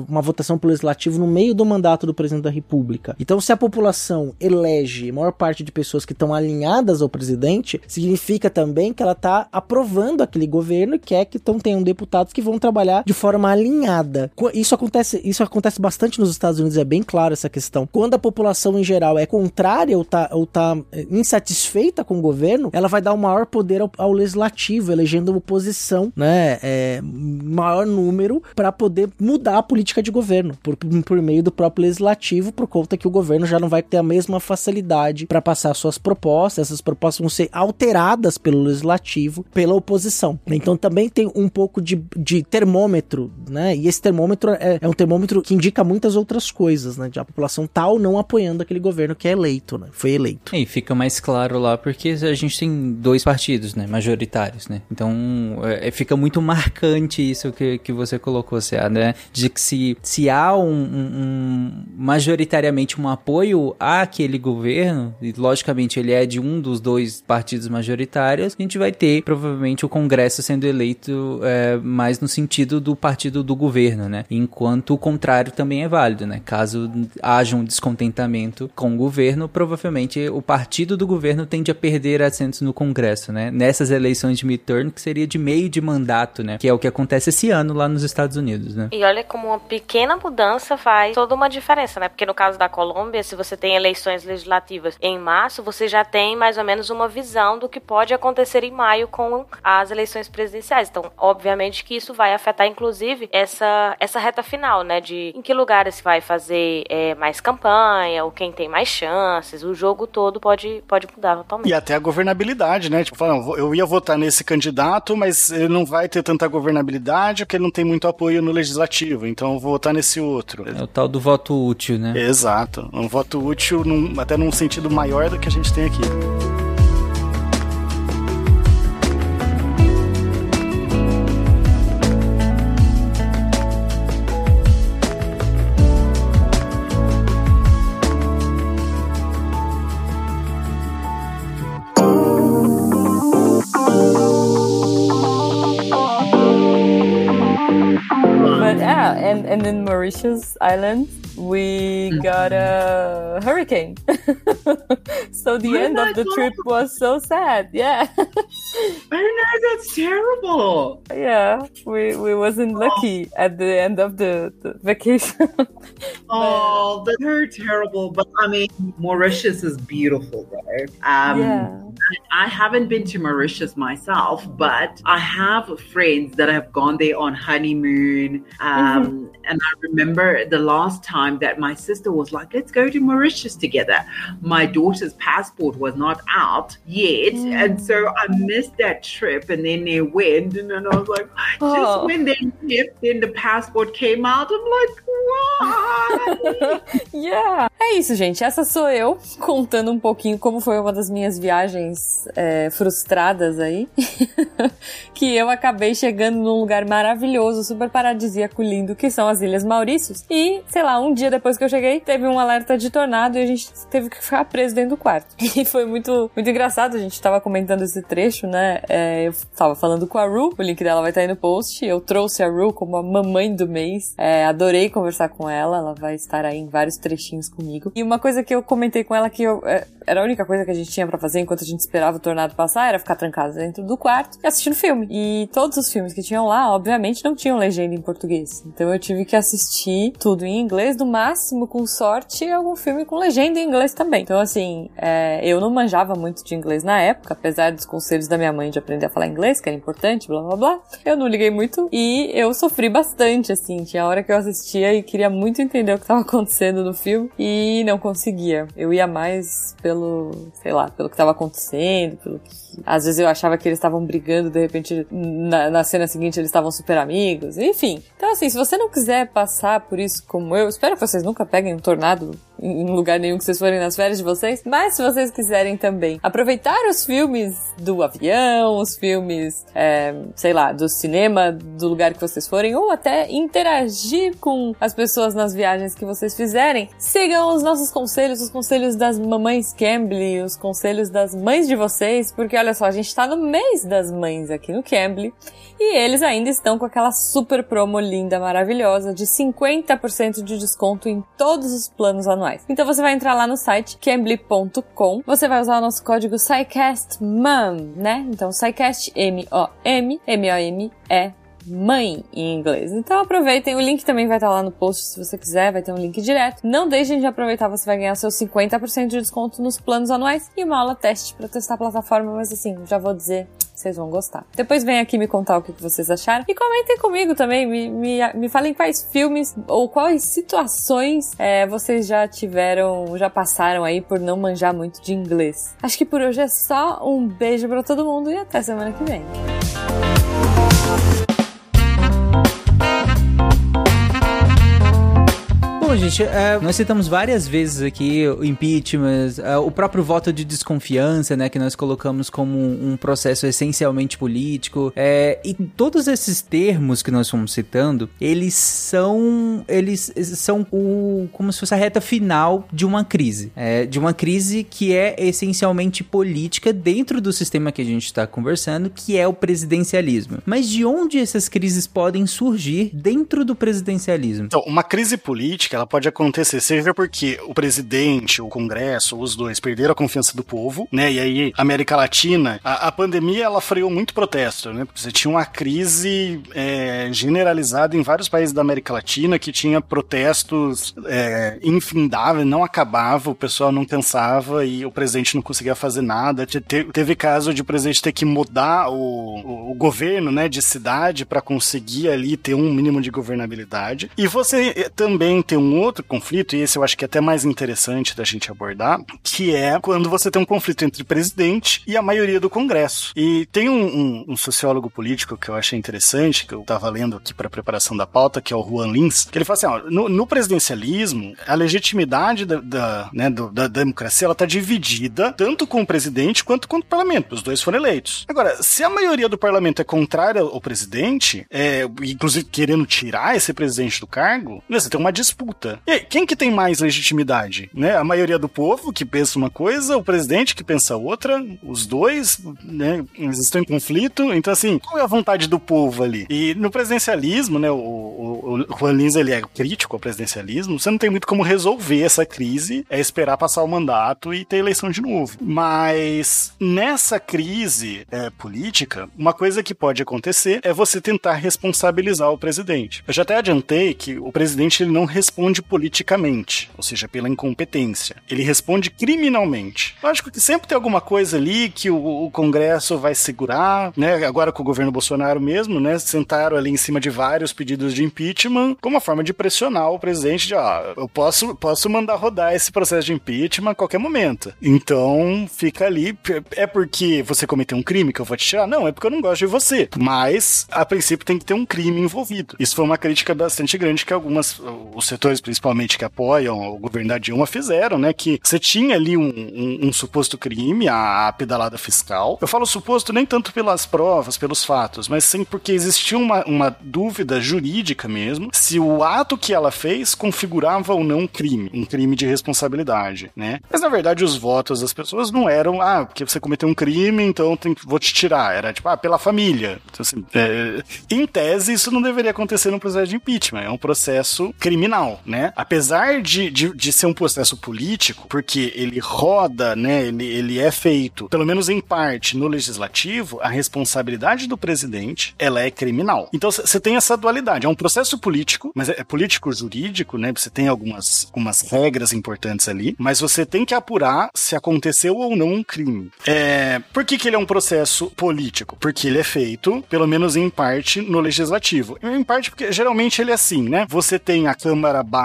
uma votação pro legislativo no meio do mandato do presidente da república. Então, se a população elege a maior parte de pessoas que estão alinhadas ao presidente, significa também que ela tá aprovando aquele governo e quer que então tenham deputados que vão trabalhar de forma alinhada. Isso acontece, isso acontece bastante nos Estados Unidos, é bem claro essa questão. Quando a população em geral é contrária ou tá, ou tá é, insatisfeita com o governo, ela vai dar o maior poder ao, ao legislativo, elegendo oposição, né, é, maior número para poder mudar a política de governo por, por meio do próprio legislativo, por conta que o governo já não vai ter a mesma facilidade para passar suas propostas, essas propostas vão ser alteradas pelo legislativo, pela oposição. Então também tem um pouco de, de termômetro, né? E esse termômetro é, é, um termômetro que indica muitas outras coisas, né? De a população tal não apoiando aquele governo que é eleito, né? Foi eleito. E fica mais claro lá porque a gente tem dois partidos, né? Majoritários, né? Então é, fica muito marcante isso que, que você colocou, Cé, né? De que se, se há um, um, um majoritariamente um apoio àquele governo, e logicamente ele é de um dos dois partidos majoritários, a gente vai ter provavelmente o Congresso sendo eleito é, mais no sentido do partido do governo, né? Enquanto o contrário também é válido, né? Caso haja um descontentamento com o governo, provavelmente o partido do governo tende a perder assentos no Congresso, né? Nessas eleições de midterm, que seria de meio de mandato, né? Que é o que acontece esse ano lá nos Estados Unidos, né? E olha como uma pequena mudança faz toda uma diferença, né? Porque no caso da Colômbia, se você tem eleições legislativas em março, você já tem mais ou menos uma visão do que pode acontecer em maio com as eleições presidenciais. Então, obviamente que isso vai afetar, inclusive, essa, essa reta final, né? De em que lugares vai fazer é, mais campanha, ou quem tem mais chances. O jogo todo pode, pode mudar totalmente. E até a governabilidade, né? Tipo, falando, eu ia votar nesse candidato, mas ele não vai ter tanta governabilidade porque ele não tem muito apoio no legislativo. Então eu vou votar nesse outro. É o tal do voto útil, né? Exato. Um voto útil num, até num sentido maior do que a gente tem aqui. And and in Mauritius Island we got a hurricane. so the Oh end of the God. trip was so sad. Yeah. I know that's terrible. yeah, we we wasn't lucky at the end of the, the vacation. Oh, but they're terrible. But I mean, Mauritius is beautiful, right? Um, Yeah. I haven't been to Mauritius myself, but I have friends that have gone there on honeymoon. Um, And I remember the last time that my sister was like, let's go to Mauritius together. My daughter's passport was not out yet. And so I missed that trip. And then they went. And then I was like, Oh. just when they left, then the passport came out. I'm like, why? yeah. É isso, gente. Essa sou eu contando um pouquinho como foi uma das minhas viagens é, frustradas aí. que eu acabei chegando num lugar maravilhoso, super paradisíaco, lindo, que são as Ilhas Maurícios. E, sei lá, um dia depois que eu cheguei, teve um alerta de tornado e a gente teve que ficar preso dentro do quarto. E foi muito, muito engraçado. A gente tava comentando esse trecho, né? É, eu tava falando com a Ru, o link dela vai estar aí no post. Eu trouxe a Ru como a mamãe do mês. É, adorei conversar com ela. Ela vai estar aí em vários trechinhos comigo. E uma coisa que eu comentei com ela que eu, é, era a única coisa que a gente tinha pra fazer enquanto a gente esperava o tornado passar era ficar trancado dentro do quarto e assistindo filme. E todos os filmes que tinham lá, obviamente, não tinham legenda em português. Então eu tive que assistir tudo em inglês, no máximo, com sorte, algum filme com legenda em inglês também. Então, assim, é, eu não manjava muito de inglês na época, apesar dos conselhos da minha mãe de aprender a falar inglês. que era importante, blá blá blá. Eu não liguei muito e eu sofri bastante, assim. Tinha hora que eu assistia e queria muito entender o que estava acontecendo no filme e não conseguia. Eu ia mais pelo, sei lá, pelo que estava acontecendo, pelo que às vezes eu achava que eles estavam brigando, de repente na, na cena seguinte eles estavam super amigos, enfim. Então, assim, se você não quiser passar por isso como eu, espero que vocês nunca peguem um tornado em lugar nenhum que vocês forem nas férias de vocês, mas se vocês quiserem também aproveitar os filmes do avião, os filmes, é, sei lá, do cinema, do lugar que vocês forem, ou até interagir com as pessoas nas viagens que vocês fizerem, sigam os nossos conselhos, os conselhos das mamães Cambly, os conselhos das mães de vocês, porque olha só, a gente tá no mês das mães aqui no Cambly. E eles ainda estão com aquela super promo linda, maravilhosa, de 50% de desconto em todos os planos anuais. Então você vai entrar lá no site cambly.com, você vai usar o nosso código SciCastMom, né? Então SciCast M-O-M, M-O-M-E mãe em inglês. Então aproveitem, o link também vai estar lá no post se você quiser, vai ter um link direto. Não deixem de aproveitar, você vai ganhar seus 50% de desconto nos planos anuais e uma aula teste para testar a plataforma, mas assim, já vou dizer, vocês vão gostar. Depois vem aqui me contar o que vocês acharam e comentem comigo também, me, me, me falem quais filmes ou quais situações é, vocês já tiveram, já passaram aí por não manjar muito de inglês. Acho que por hoje é só um beijo para todo mundo e até semana que vem. Bom, gente, é, nós citamos várias vezes aqui o impeachment, é, o próprio voto de desconfiança, né, que nós colocamos como um, processo essencialmente político, é, e todos esses termos que nós fomos citando, eles são, eles são o, como se fosse a reta final de uma crise, é, de uma crise que é essencialmente política dentro do sistema que a gente está conversando, que é o presidencialismo. Mas de onde essas crises podem surgir dentro do presidencialismo? Então, uma crise política ela pode acontecer, seja porque o presidente, o Congresso, os dois perderam a confiança do povo, né? E aí, América Latina, a, a pandemia ela freou muito protesto, né? Você tinha uma crise é, generalizada em vários países da América Latina que tinha protestos é, infindáveis, não acabava, o pessoal não pensava e o presidente não conseguia fazer nada. Te, teve caso de o presidente ter que mudar o, o, o governo, né, de cidade para conseguir ali ter um mínimo de governabilidade. E você eh, também tem um um outro conflito, e esse eu acho que é até mais interessante da gente abordar, que é quando você tem um conflito entre presidente e a maioria do Congresso. E tem um, um, um sociólogo político que eu achei interessante, que eu estava lendo aqui para preparação da pauta, que é o Juan Lins, que ele fala assim: ó, no, no presidencialismo, a legitimidade da, da, né, do, da democracia ela está dividida tanto com o presidente quanto com o parlamento. Os dois foram eleitos. Agora, se a maioria do parlamento é contrária ao presidente, é, inclusive querendo tirar esse presidente do cargo, né, você tem uma disputa E quem que tem mais legitimidade? Né? A maioria do povo que pensa uma coisa, o presidente que pensa outra, os dois, né? Eles estão em conflito. Então, assim, qual é a vontade do povo ali? E no presidencialismo, né? O, o, o Juan Lins, ele é crítico ao presidencialismo. Você não tem muito como resolver essa crise, é esperar passar o mandato e ter eleição de novo. Mas nessa crise é, política, uma coisa que pode acontecer é você tentar responsabilizar o presidente. Eu já até adiantei que o presidente ele não responde responde politicamente, ou seja, pela incompetência. Ele responde criminalmente. Lógico que sempre tem alguma coisa ali que o, o Congresso vai segurar, né? Agora com o governo Bolsonaro mesmo, né? Sentaram ali em cima de vários pedidos de impeachment como uma forma de pressionar o presidente de, ó, eu posso, posso mandar rodar esse processo de impeachment a qualquer momento. Então, fica ali. É porque você cometeu um crime que eu vou te tirar? Não, é porque eu não gosto de você. Mas, a princípio, tem que ter um crime envolvido. Isso foi uma crítica bastante grande que algumas, os setores principalmente, que apoiam o governo da Dilma fizeram, né? Que você tinha ali um, um, um suposto crime, a, a, pedalada fiscal. Eu falo suposto nem tanto pelas provas, pelos fatos, mas sim porque existia uma, uma dúvida jurídica mesmo se o ato que ela fez configurava ou não um crime, um crime de responsabilidade, né? Mas na verdade os votos das pessoas não eram, ah, porque você cometeu um crime, então tem, vou te tirar. Era tipo, ah, pela família. Então, assim, é, em tese, isso não deveria acontecer no processo de impeachment. É um processo criminal né? Apesar de, de, de, ser um processo político, porque ele roda, né? Ele, ele é feito, pelo menos em parte, no legislativo, a responsabilidade do presidente, ela é criminal. Então você tem essa dualidade. É um processo político, mas é, é político jurídico, né? Você tem algumas, algumas regras importantes ali, mas você tem que apurar se aconteceu ou não um crime. É, por que, que ele é um processo político? Porque ele é feito, pelo menos em parte, no legislativo. Em parte porque geralmente ele é assim, né? Você tem a Câmara Baixa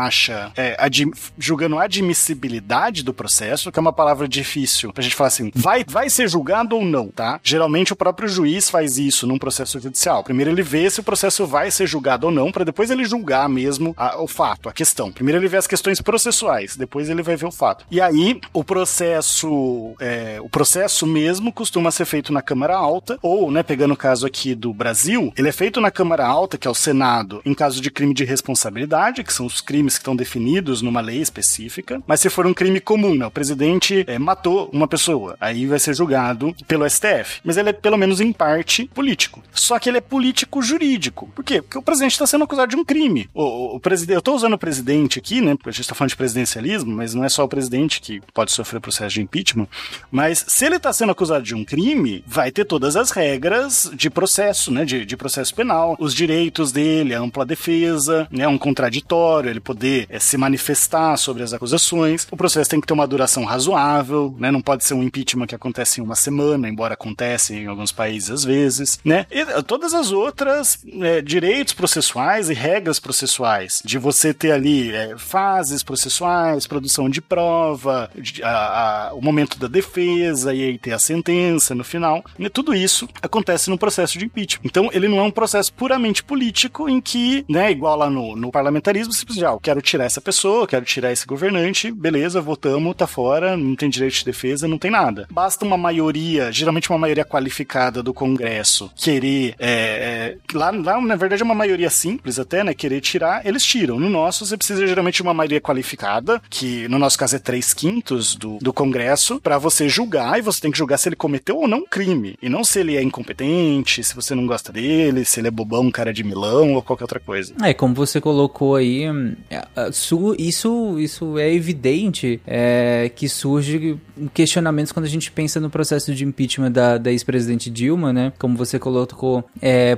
é, admi julgando a admissibilidade do processo, que é uma palavra difícil pra gente falar assim, vai, vai ser julgado ou não, tá? Geralmente o próprio juiz faz isso num processo judicial. Primeiro ele vê se o processo vai ser julgado ou não, para depois ele julgar mesmo a, o fato, a questão. Primeiro ele vê as questões processuais, depois ele vai ver o fato. E aí o processo, é, o processo mesmo costuma ser feito na Câmara Alta, ou, né, pegando o caso aqui do Brasil, ele é feito na Câmara Alta, que é o Senado, em caso de crime de responsabilidade, que são os crimes que estão definidos numa lei específica. Mas se for um crime comum, né, o presidente é, matou uma pessoa, aí vai ser julgado pelo STF. Mas ele é pelo menos em parte político. Só que ele é político jurídico. Por quê? Porque o presidente está sendo acusado de um crime. O, o, o presidente, eu estou usando o presidente aqui, né? Porque a gente está falando de presidencialismo, mas não é só o presidente que pode sofrer processo de impeachment. Mas se ele está sendo acusado de um crime, vai ter todas as regras de processo, né? De, de processo penal, os direitos dele, a ampla defesa, né? Um contraditório, ele poder é, se manifestar sobre as acusações. O processo tem que ter uma duração razoável, né? Não pode ser um impeachment que acontece em uma semana, embora acontece em alguns países às vezes, né? E todas as outras é, direitos processuais e regras processuais, de você ter ali é, fases processuais, produção de prova, de, a, a, o momento da defesa e aí ter a sentença no final, né? tudo isso acontece no processo de impeachment. Então ele não é um processo puramente político em que, né, igual lá no, no parlamentarismo, quero tirar essa pessoa, quero tirar esse governante, beleza, votamos, tá fora, não tem direito de defesa, não tem nada. Basta uma maioria, geralmente uma maioria qualificada do Congresso, querer. É, é, lá, lá, na verdade, é uma maioria simples até, né? Querer tirar, eles tiram. No nosso, você precisa geralmente de uma maioria qualificada, que no nosso caso é 3 quintos do, do Congresso, para você julgar, e você tem que julgar se ele cometeu ou não um crime. E não se ele é incompetente, se você não gosta dele, se ele é bobão, cara de milão ou qualquer outra coisa. É, como você colocou aí, isso, isso é evidente é, que surge questionamentos quando a gente pensa no processo de impeachment da, da ex-presidente Dilma, né? Como você colocou, é,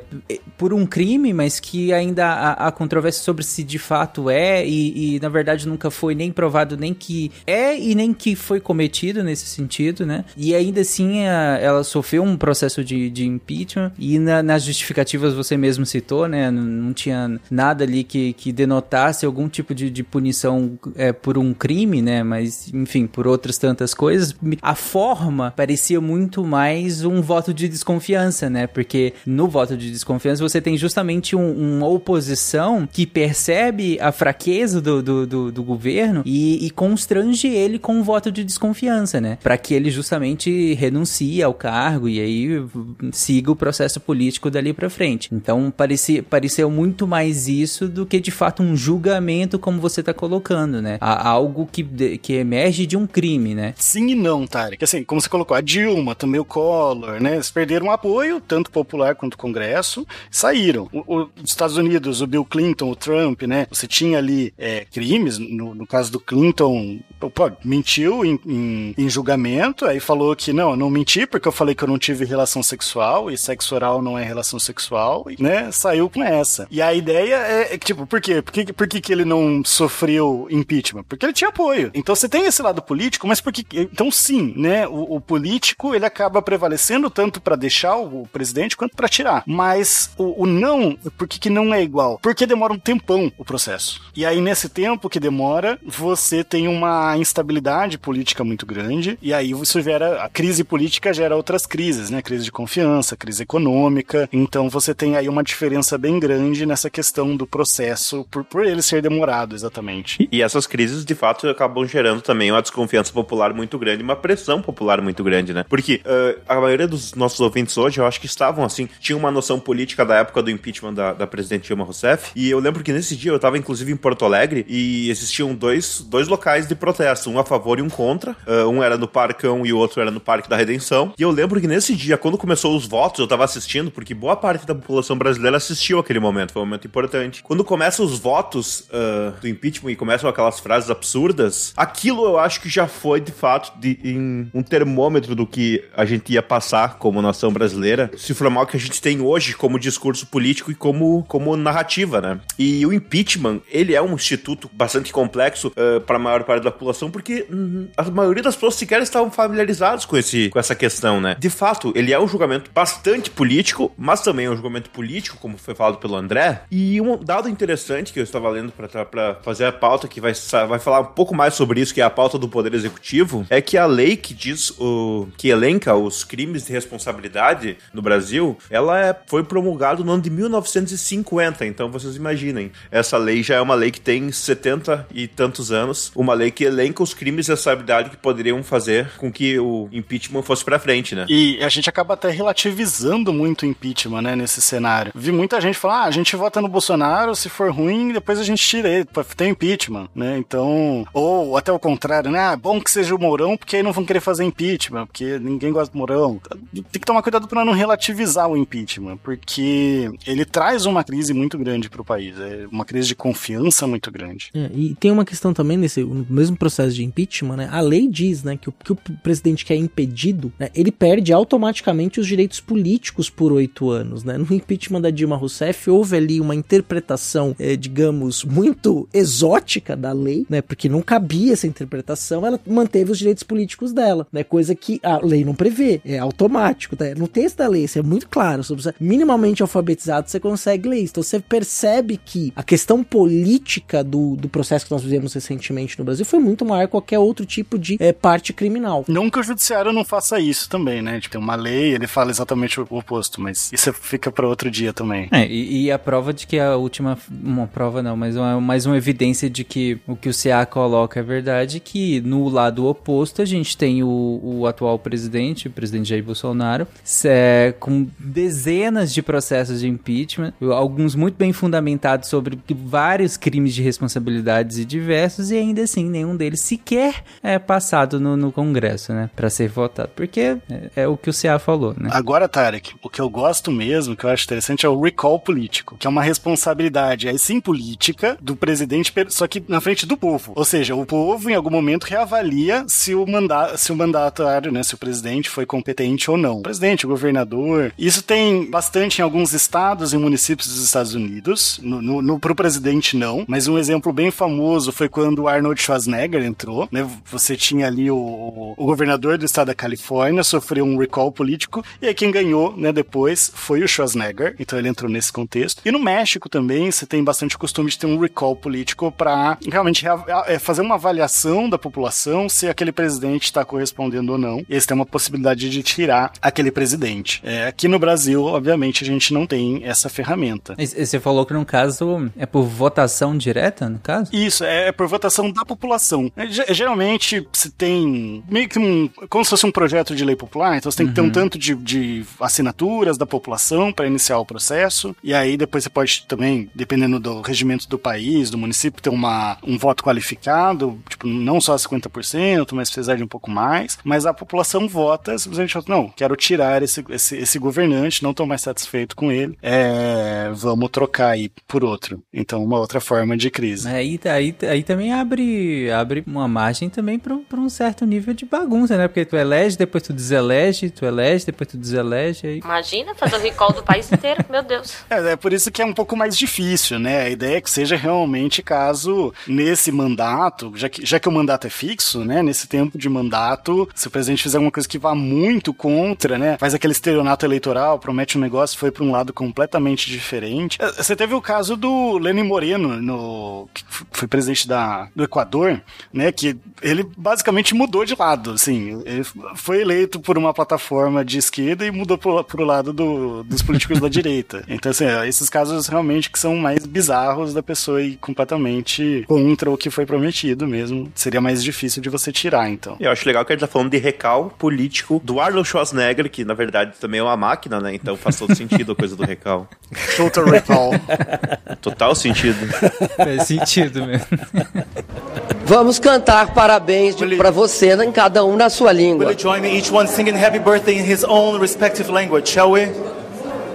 por um crime, mas que ainda há, há controvérsia sobre se de fato é e, e, na verdade nunca foi nem provado nem que é e nem que foi cometido nesse sentido, né? E ainda assim a, ela sofreu um processo de, de impeachment e na, nas justificativas você mesmo citou, né? Não, não, tinha nada ali que, que denotasse algum tipo de, de punição é, por um crime, né? Mas enfim, por outras tantas coisas, a forma parecia muito mais um voto de desconfiança, né? Porque no voto de desconfiança você tem justamente um, uma oposição que percebe a fraqueza do, do, do, do governo e, e, constrange ele com um voto de desconfiança, né? Para que ele justamente renuncie ao cargo e aí siga o processo político dali para frente. Então parecia, pareceu muito mais isso do que de fato um julgamento como você tá colocando, né? algo que, que emerge de um crime, né? Sim e não, Tarek. Assim, como você colocou, a Dilma, também o Collor, né? Eles perderam apoio, tanto popular quanto Congresso, saíram. O, o, os Estados Unidos, o Bill Clinton, o Trump, né? Você tinha ali é, crimes, no, no, caso do Clinton, pô, mentiu em, em, em, julgamento, aí falou que não, eu não menti porque eu falei que eu não tive relação sexual e sexo oral não é relação sexual, né? Saiu com essa. E a ideia é, é tipo, por quê? Por que, por que, que ele não sofreu impeachment? Porque ele tinha apoio. Então você tem esse lado político, mas porque. Então sim, né? O, o político ele acaba prevalecendo tanto para deixar o, o, presidente quanto para tirar. Mas o, o não, por que, não é igual? Porque demora um tempão o processo. E aí, nesse tempo que demora, você tem uma instabilidade política muito grande. E aí isso gera. A crise política gera outras crises, né? Crise de confiança, crise econômica. Então você tem aí uma diferença bem grande nessa questão do processo por, por ele ser demorado, exatamente. E, essas crises, de fato, acabam gerando também uma desconfiança popular muito grande, uma pressão popular muito grande, né? Porque uh, a maioria dos nossos ouvintes hoje, eu acho que estavam assim, tinham uma noção política da época do impeachment da, da presidente Dilma Rousseff. E eu lembro que nesse dia eu estava inclusive em Porto Alegre e existiam dois, dois locais de protesto, um a favor e um contra. Uh, um era no Parcão e o outro era no Parque da Redenção. E eu lembro que nesse dia, quando começou os votos, eu estava assistindo, porque boa parte da população brasileira assistiu aquele momento, foi um momento importante. Quando começam os votos uh, do impeachment e começam aquelas frases absurdas, aquilo eu acho que já foi de fato de, um termômetro do que a gente ia passar como nação brasileira, se formar o que a gente tem hoje como discurso político e como, como narrativa né? E o impeachment, ele é um instituto bastante complexo uh, para a maior parte da população, porque hum, a maioria das pessoas sequer estavam familiarizados com, esse, com essa questão, né? De fato, ele é um julgamento bastante político, mas também é um julgamento político, como foi falado pelo André. E um dado interessante que eu estava lendo para fazer a pauta, que vai, vai falar um pouco mais sobre isso, que é a pauta do Poder Executivo, é que a lei que diz o que elenca os crimes de responsabilidade no Brasil, ela é, foi promulgada no ano de 1950. Então vocês imaginem, essa lei já é uma lei que tem 70 e tantos anos, uma lei que elenca os crimes de responsabilidade que poderiam fazer com que o impeachment fosse para frente, né? E a gente acaba até relativizando muito o impeachment, né, nesse cenário. Vi muita gente falar, ah, a gente vota no Bolsonaro, se for ruim, depois a gente tira ele, tem impeachment, né? Então, ou até o contrário, né? Ah, bom que seja o Mourão, porque aí não vão querer fazer impeachment, porque ninguém gosta do Mourão. Tem que tomar cuidado para não relativizar o impeachment, porque ele traz uma crise muito grande para o país, é uma crise de confiança muito grande. É, e tem uma questão também nesse mesmo processo de impeachment, né? A lei diz, né, que o que o presidente quer impedido, né, ele perde automaticamente os direitos políticos por oito anos, né? No impeachment da Dilma Rousseff houve ali uma interpretação, é, digamos, muito exótica da lei, né? Porque não cabia essa interpretação, ela manteve os direitos políticos dela, né? Coisa que a lei não prevê, é automático, tá? No texto da lei, isso é muito claro, se você minimamente alfabetizado, você consegue ler isso. Então você percebe que a questão política do, do processo que nós vivemos recentemente no Brasil foi muito maior que qualquer outro tipo de é, parte criminal. Não que o judiciário não faça isso também, né? Tipo, tem uma lei, ele fala exatamente o oposto, mas isso fica para outro dia também. É, e, e, a prova de que a última, uma prova não, mas uma, mais uma evidência de que o que o CA coloca é verdade, que no lado oposto a gente tem o, o atual presidente, o presidente Jair Bolsonaro, é, com dezenas de processos de impeachment, alguns muito bem fundamentados sobre vários crimes de responsabilidades e diversos, e ainda assim nenhum deles sequer é passado no, no Congresso, né, para ser votado, porque é, é, o que o CA falou, né. Agora, Tarek, o que eu gosto mesmo, que eu acho interessante, é o recall político, que é uma responsabilidade, aí sim, política do presidente, só que na frente do povo. Ou seja, o povo em algum momento reavalia se o, manda se o mandatário, né, se o presidente foi competente ou não. O presidente, o governador. Isso tem bastante em alguns estados e municípios dos Estados Unidos. No, no, no pro presidente não, mas um exemplo bem famoso foi quando Arnold Schwarzenegger entrou, né? Você tinha ali o, o governador do estado da Califórnia sofreu um recall político e aí quem ganhou, né, depois foi o Schwarzenegger. Então ele entrou nesse contexto. E no México também você tem bastante costume de ter um recall político para realmente é, fazer uma avaliação da população se aquele presidente está correspondendo ou não. E eles têm uma possibilidade de tirar aquele presidente. É, aqui no Brasil, obviamente, a gente não tem essa ferramenta. E você falou que no caso é por votação direta, no caso? Isso, é, é por votação da população. É, geralmente se tem meio que um. como se fosse um projeto de lei popular, então você tem que ter um uhum. tanto de, de assinaturas da população para iniciar o processo. E aí depois você pode também, dependendo do regimento do país, do município, ter uma, um voto qualificado, tipo, não só 50%, mas precisar de um pouco mais. Mas a população vota simplesmente fala, não, quero tirar esse, esse, esse governante, não estou mais satisfeito com ele, é, vamos trocar aí por outro. Então, uma outra forma de crise. Aí, aí, aí também abre, abre uma margem também para um certo nível de bagunça, né? Porque tu elege, depois tu deselege, tu elege, depois tu deselege. Aí... Imagina fazer o recall do país inteiro, meu Deus. É, é por isso que é um pouco mais difícil, né? A ideia é que seja realmente caso nesse mandato, já que, já que o mandato é fixo, né? Nesse tempo de mandato, se o presidente fizer alguma coisa que vá muito contra, né? Faz aquele estelionato eleitoral, promete um negócio, foi para um lado completamente diferente. É, você teve o caso do Lenin Moreno, no, que foi presidente da, do Equador, né? Que ele basicamente mudou de lado, assim. Ele foi eleito por uma plataforma de esquerda e mudou pro, pro lado do, dos políticos da direita. Então, assim, esses casos realmente que são mais bizarros da pessoa ir completamente contra o que foi prometido mesmo. Seria mais difícil de você tirar, então. Eu acho legal que a gente tá falando de recal político do Arnold Schwarzenegger, que na verdade também é uma máquina, né? Então faz todo sentido a coisa do recal. Total recall. Total sentido. Faz sentido mesmo. Vamos cantar parabéns para você em cada um na sua língua. Will you join me each one singing happy birthday in his own respective language, shall we?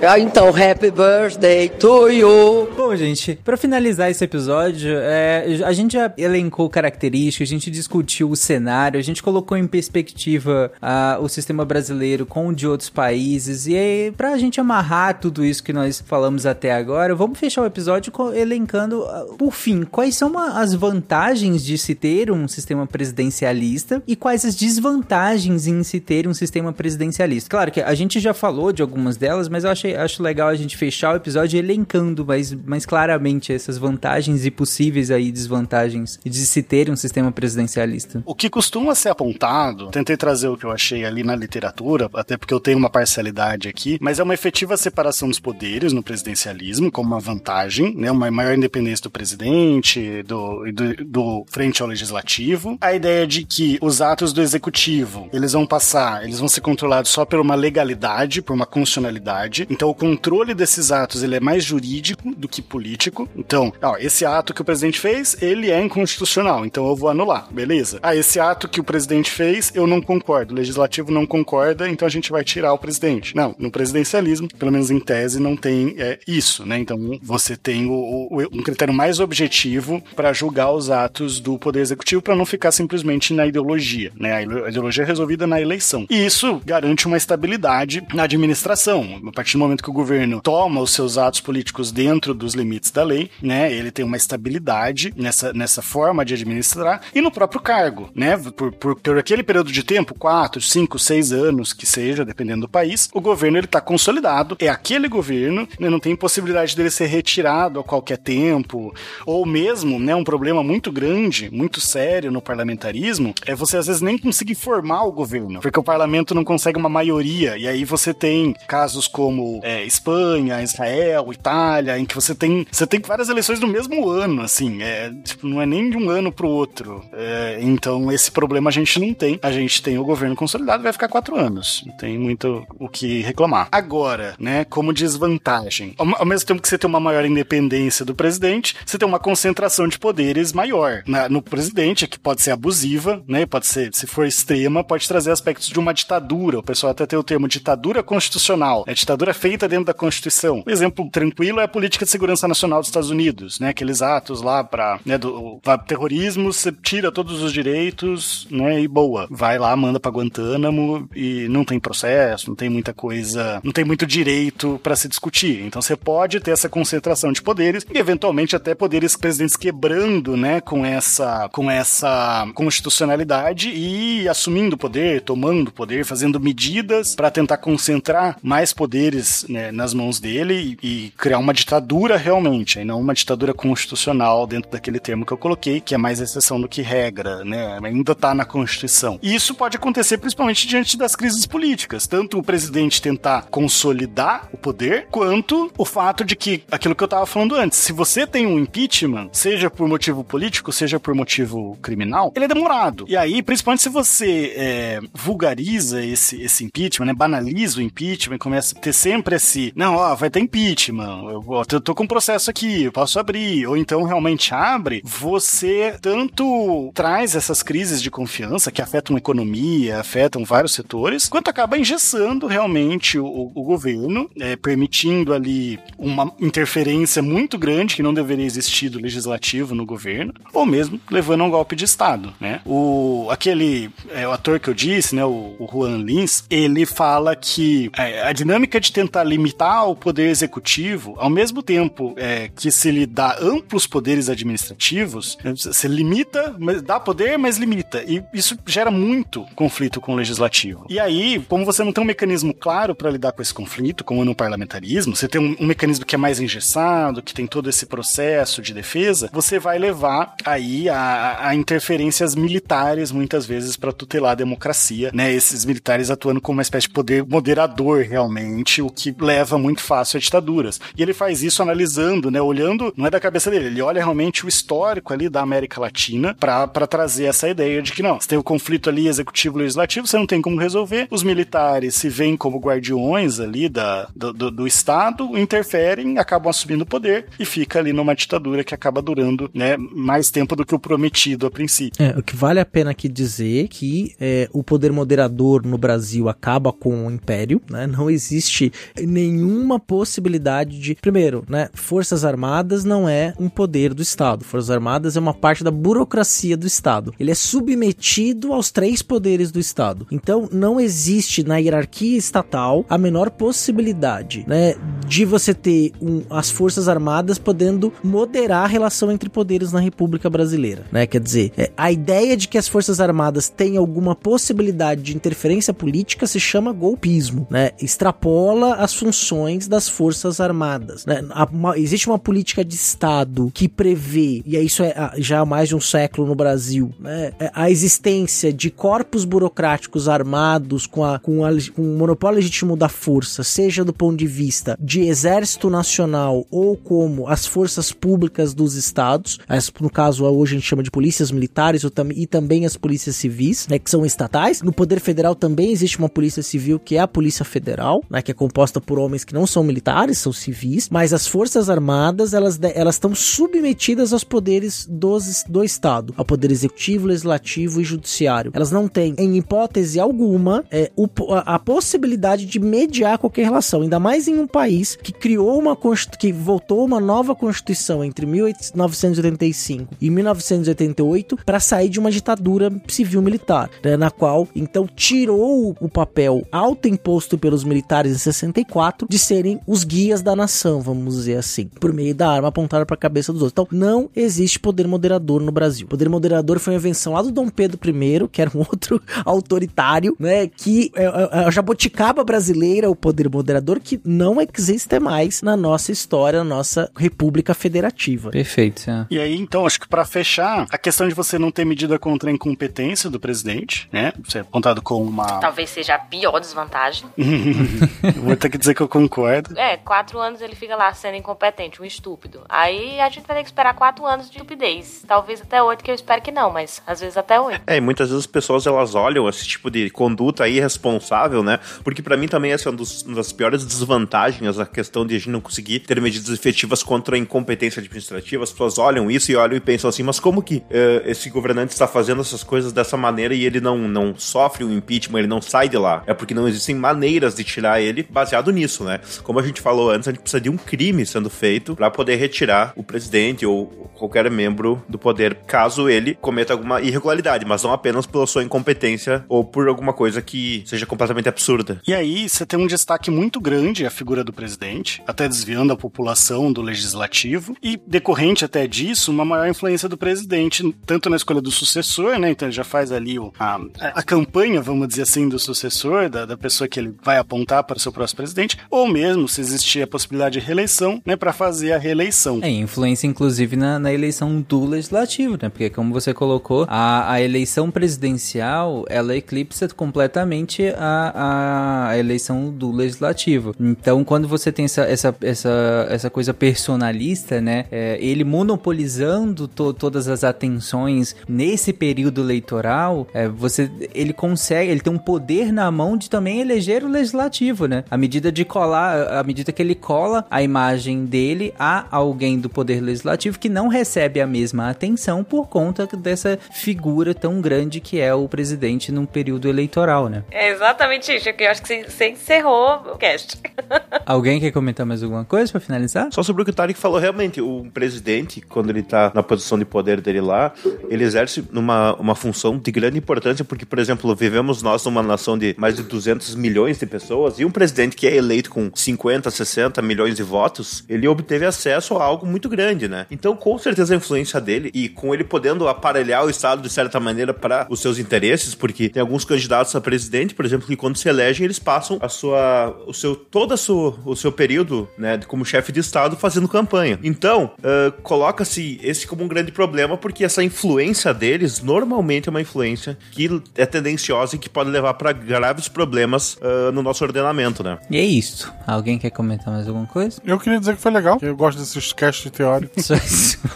Ah, Então, happy birthday to you. Bom, gente, pra finalizar esse episódio, é, a gente já elencou características, a gente discutiu o cenário, a gente colocou em perspectiva ah, o sistema brasileiro com o de outros países, e aí, pra gente amarrar tudo isso que nós falamos até agora, vamos fechar o episódio elencando, ah, por fim, quais são as vantagens de se ter um sistema presidencialista e quais as desvantagens em se ter um sistema presidencialista. Claro que a gente já falou de algumas delas, mas eu achei, acho legal a gente fechar o episódio elencando mais, mais claramente essas vantagens e possíveis aí desvantagens de se ter um sistema presidencialista. O que costuma ser apontado, tentei trazer o que eu achei ali na literatura, até porque eu tenho uma parcialidade aqui, mas é uma efetiva separação dos poderes no presidencialismo, como uma vantagem, né? Uma maior independência do presidente, do, do, do frente ao legislativo. A ideia de que os atos do executivo, eles vão passar, eles vão ser controlados só por uma legalidade, por uma constitucionalidade. Então o controle desses atos, ele é mais jurídico do que político. Então, ó, esse ato que o presidente fez, ele é inconstitucional, então eu vou anular, beleza? Ah, esse ato que o presidente fez, eu não concordo, o legislativo não concorda, então a gente vai tirar o presidente. Não, no presidencialismo, pelo menos em tese, não tem é, isso, né? Então você tem o, o- um critério mais objetivo para julgar os atos do poder executivo para não ficar simplesmente na ideologia, né? A ide- a ideologia é resolvida na eleição. E isso garante uma estabilidade na administração. A partir do momento que o governo toma os seus atos políticos dentro dos limites da lei, né? Ele tem uma estabilidade nessa, nessa forma de administrar e no próprio cargo, né? Por, por, por aquele período de tempo, quatro, cinco, seis anos que seja, dependendo do país, o governo ele está consolidado, é aquele governo, né? não tem possibilidade dele ser retirado a qualquer tempo, ou mesmo, né? Um problema muito grande, muito sério no parlamentarismo é você às vezes nem conseguir formar o governo, porque o parlamento não consegue uma maioria, e aí você tem casos como é, Espanha, Israel, Itália, em que você tem você tem várias eleições no mesmo ano, assim, é, tipo, não é nem de um ano pro outro. É, então esse problema a gente não tem. A gente tem o governo consolidado, vai ficar quatro anos. Não tem muito o que reclamar. Agora, né, como desvantagem, ao, ao mesmo tempo que você tem uma maior independência do presidente, você tem uma concentração de poderes maior na- no presidente, que pode ser abusiva, né, pode ser, se for extrema, pode trazer aspectos de uma ditadura. O pessoal até tem o termo ditadura constitucional. É ditadura feita dentro da Constituição. Um exemplo tranquilo é a política de segurança nacional dos Estados Unidos, né, aqueles atos lá para né, do pra terrorismo, você tira todos os direitos, né, e boa. Vai lá, manda pra Guantánamo e não tem processo, não tem muita coisa, não tem muito direito pra se discutir. Então você pode ter essa concentração de poderes e eventualmente até poderes presidentes quebrando, né, com essa com essa constitucionalidade e assumindo poder, tomando poder, fazendo medidas pra tentar concentrar mais poderes né, nas mãos dele e, criar uma ditadura realmente, e não uma ditadura constitucional dentro daquele termo que eu coloquei, que é mais exceção do que regra, né? Ainda tá na Constituição. E isso pode acontecer principalmente diante das crises políticas, tanto o presidente tentar consolidar o poder, quanto o fato de que aquilo que eu tava falando antes, se você tem um impeachment, seja por motivo político, seja por motivo criminal, ele é demorado. E aí, principalmente se você é, vulgariza esse, esse impeachment, né? Banaliza o impeachment, começa a ter sempre esse, não, ó, vai ter impeachment, eu, eu tô com um processo aqui, eu posso abrir, ou então realmente abre, você tanto traz essas crises de confiança que afetam a economia, afetam vários setores, quanto acaba engessando realmente o, o governo, é, permitindo ali uma interferência muito grande que não deveria existir do legislativo no governo, ou mesmo levando a um golpe de Estado, né? O, aquele é, o ator que eu disse, né, o, o Juan Lins, ele fala que é, a dinâmica de tentar limitar o poder executivo, ao mesmo tempo é, que se lhe dá amplos poderes administrativos, você limita, dá poder, mas limita. E isso gera muito conflito com o legislativo. E aí, como você não tem um mecanismo claro para lidar com esse conflito, como no parlamentarismo, você tem um, um mecanismo que é mais engessado, que tem todo esse processo de defesa, você vai levar aí a, a interferências militares muitas vezes para tutelar a democracia, né? Esses militares atuando como uma espécie de poder moderador realmente, o que leva muito fácil a ditaduras. E ele faz isso analisando, né? Olhando, não é da cabeça dele, ele olha realmente o histórico ali da América Latina para trazer essa ideia de que não, você tem o conflito ali executivo-legislativo, você não tem como resolver, os militares se veem como guardiões ali da, do, do, do Estado, interferem, acabam assumindo o poder e fica ali numa ditadura que acaba durando né, mais tempo do que o prometido a princípio. É, o que vale a pena aqui dizer que é, o poder moderador no Brasil acaba com o império, né? Não existe nenhuma possibilidade de. Primeiro, né? Forças Armadas não é um poder do Estado. Forças Armadas é uma parte da burocracia do Estado. Ele é submetido aos três poderes do Estado. Então, não existe na hierarquia estatal a menor possibilidade, né? De você ter um, as Forças Armadas podendo moderar a relação entre poderes na República Brasileira, né? Quer dizer, é, a ideia de que as Forças Armadas têm alguma possibilidade de interferência política se chama golpismo, né? Extrapola as funções das Forças Armadas, né? A- uma- existe uma política de Estado que prevê, e isso é ah, já há mais de um século no Brasil, né? É A existência de corpos burocráticos armados com, a, com, a, com o monopólio legítimo da força, seja do ponto de vista de exército nacional ou como as forças públicas dos estados, as, no caso hoje a gente chama de polícias militares tam- e também as polícias civis, né, que são estatais. No Poder Federal também existe uma polícia civil que é a Polícia Federal, né, que é composta por homens que não são militares, são civis, mas as Forças Armadas, elas elas estão submetidas aos poderes dos, do Estado, ao poder executivo, legislativo e judiciário. Elas não têm, em hipótese alguma, é, o a, a possibilidade de mediar qualquer relação, ainda mais em um país que criou uma que votou uma nova constituição entre 1985 e 1988 para sair de uma ditadura civil militar, né, na qual então tirou o papel autoimposto pelos militares em 64 de serem os guias da nação, vamos dizer assim, por meio da arma apontada para a cabeça dos outros. Então não existe poder moderador no Brasil. Poder moderador foi uma invenção lá do Dom Pedro I, que era um outro autoritário, né, que é, é a jabuticaba brasileira, o poder moderador que não existe mais na nossa história, na nossa República Federativa. Perfeito, é. E aí, então, acho que pra fechar, a questão de você não ter medida contra a incompetência do presidente, né? Você é apontado como uma. Talvez seja a pior desvantagem. Ter que dizer que eu concordo. É, quatro anos ele fica lá sendo incompetente, um estúpido. Aí a gente vai ter que esperar quatro anos de estupidez. Talvez até oito, que eu espero que não, mas às vezes até oito. É, e muitas vezes as pessoas elas olham esse tipo de conduta aí irresponsável, né? Porque pra mim também essa é uma, dos- uma das piores desvantagens a questão de a gente não conseguir ter medidas efetivas contra a incompetência administrativa. As pessoas olham isso e olham e pensam assim, mas como que eh, esse governante está fazendo essas coisas dessa maneira e ele não, não sofre o impeachment, ele não sai de lá? É porque não existem maneiras de tirar ele baseado nisso, né? Como a gente falou antes, a gente precisa de um crime sendo feito pra poder retirar o presidente ou qualquer membro do poder, caso ele cometa alguma irregularidade, mas não apenas pela sua incompetência ou por alguma coisa que seja completamente absurda. E aí, você tem um destaque muito grande a figura do presidente, até desviando a população do legislativo, e decorrente até disso, uma maior influência do presidente, tanto na escolha do sucessor, né? Então ele já faz ali o, a, a campanha, vamos dizer assim, do sucessor, da, da pessoa que ele vai apontar para o seu próximo presidente, ou mesmo, se existir a possibilidade de reeleição, né? Para fazer a reeleição. É, influência inclusive na, na eleição do legislativo, né? Porque como você colocou, a, a eleição presidencial, ela eclipsa completamente a, a eleição do legislativo. Então, quando você tem essa, essa, essa, essa coisa personalista, né? é, ele monopolizando to- todas as atenções nesse período eleitoral, é, você, ele consegue, ele tem um poder na mão de também eleger o legislativo, né? À medida de colar, à medida que ele cola a imagem dele a alguém do poder legislativo que não recebe a mesma atenção por conta dessa figura tão grande que é o presidente num período eleitoral, né? É exatamente isso, que eu acho que você- encerrou o cast. Alguém quer comentar mais alguma coisa pra finalizar? Só sobre o que o Tarek falou, realmente, o presidente, quando ele tá na posição de poder dele lá, ele exerce numa, uma função de grande importância, porque, por exemplo, vivemos nós numa nação de mais de 200 milhões de pessoas, e um presidente que é eleito com 50, 60 milhões de votos, ele obteve acesso a algo muito grande, né? Então, com certeza, a influência dele, e com ele podendo aparelhar o Estado de certa maneira para os seus interesses, porque tem alguns candidatos a presidente, por exemplo, que quando se elegem, eles passam a sua, o seu, todo a sua, o seu período, né, como chefe de Estado fazendo campanha. Então, ah, coloca-se esse como um grande problema, porque essa influência deles normalmente é uma influência que é tendenciosa e que pode levar para graves problemas ah, no nosso ordenamento, né? E é isso. Alguém quer comentar mais alguma coisa? Eu queria dizer que foi legal. Eu gosto desses cast teóricos. Só isso.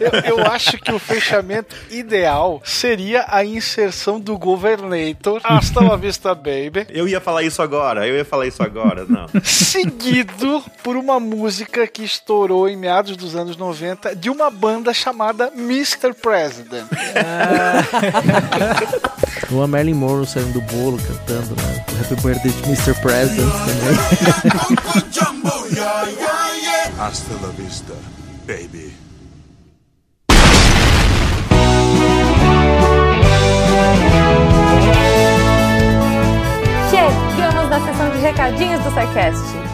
Eu, eu acho que o fechamento ideal seria a inserção do Governator. Hasta la vista, baby. Eu ia falar isso agora, eu ia falar isso agora, não. Seguido por uma música que estourou em meados dos anos 90 de uma banda chamada Mr. President. Uma Marilyn Monroe saindo do bolo cantando, né? O Happy Birthday de Mr. President. Present também. Hasta la vista, baby. Chegamos na sessão de recadinhos do SciCast.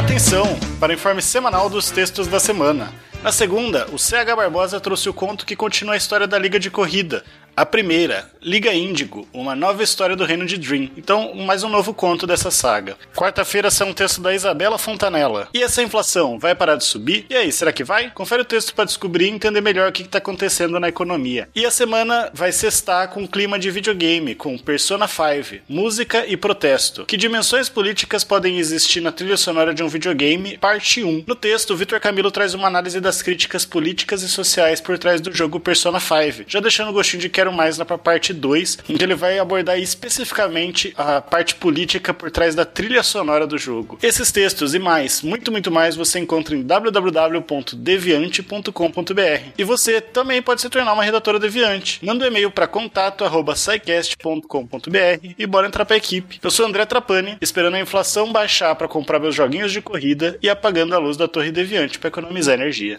Atenção para o informe semanal dos textos da semana. Na segunda, o CH Barbosa trouxe o conto que continua a história da Liga de Corrida. A primeira, Liga Índigo, uma nova história do reino de Dream. Então, mais um novo conto dessa saga. Quarta-feira sai um texto da Isabela Fontanella. E essa inflação vai parar de subir? E aí, será que vai? Confere o texto para descobrir e entender melhor o que está acontecendo na economia. E a semana vai sextar com clima de videogame, com Persona 5, música e protesto. Que dimensões políticas podem existir na trilha sonora de um videogame? Parte 1. No texto, Vitor Camilo traz uma análise das críticas políticas e sociais por trás do jogo Persona 5, já deixando o gostinho de quero mais lá pra parte 2, onde ele vai abordar especificamente a parte política por trás da trilha sonora do jogo. Esses textos e mais, muito, muito mais, você encontra em www.deviante.com.br. E você também pode se tornar uma redatora deviante. Manda um e-mail para contato@saicast.com.br e bora entrar pra equipe. Eu sou André Trapani, esperando a inflação baixar para comprar meus joguinhos de corrida e apagando a luz da torre deviante para economizar energia.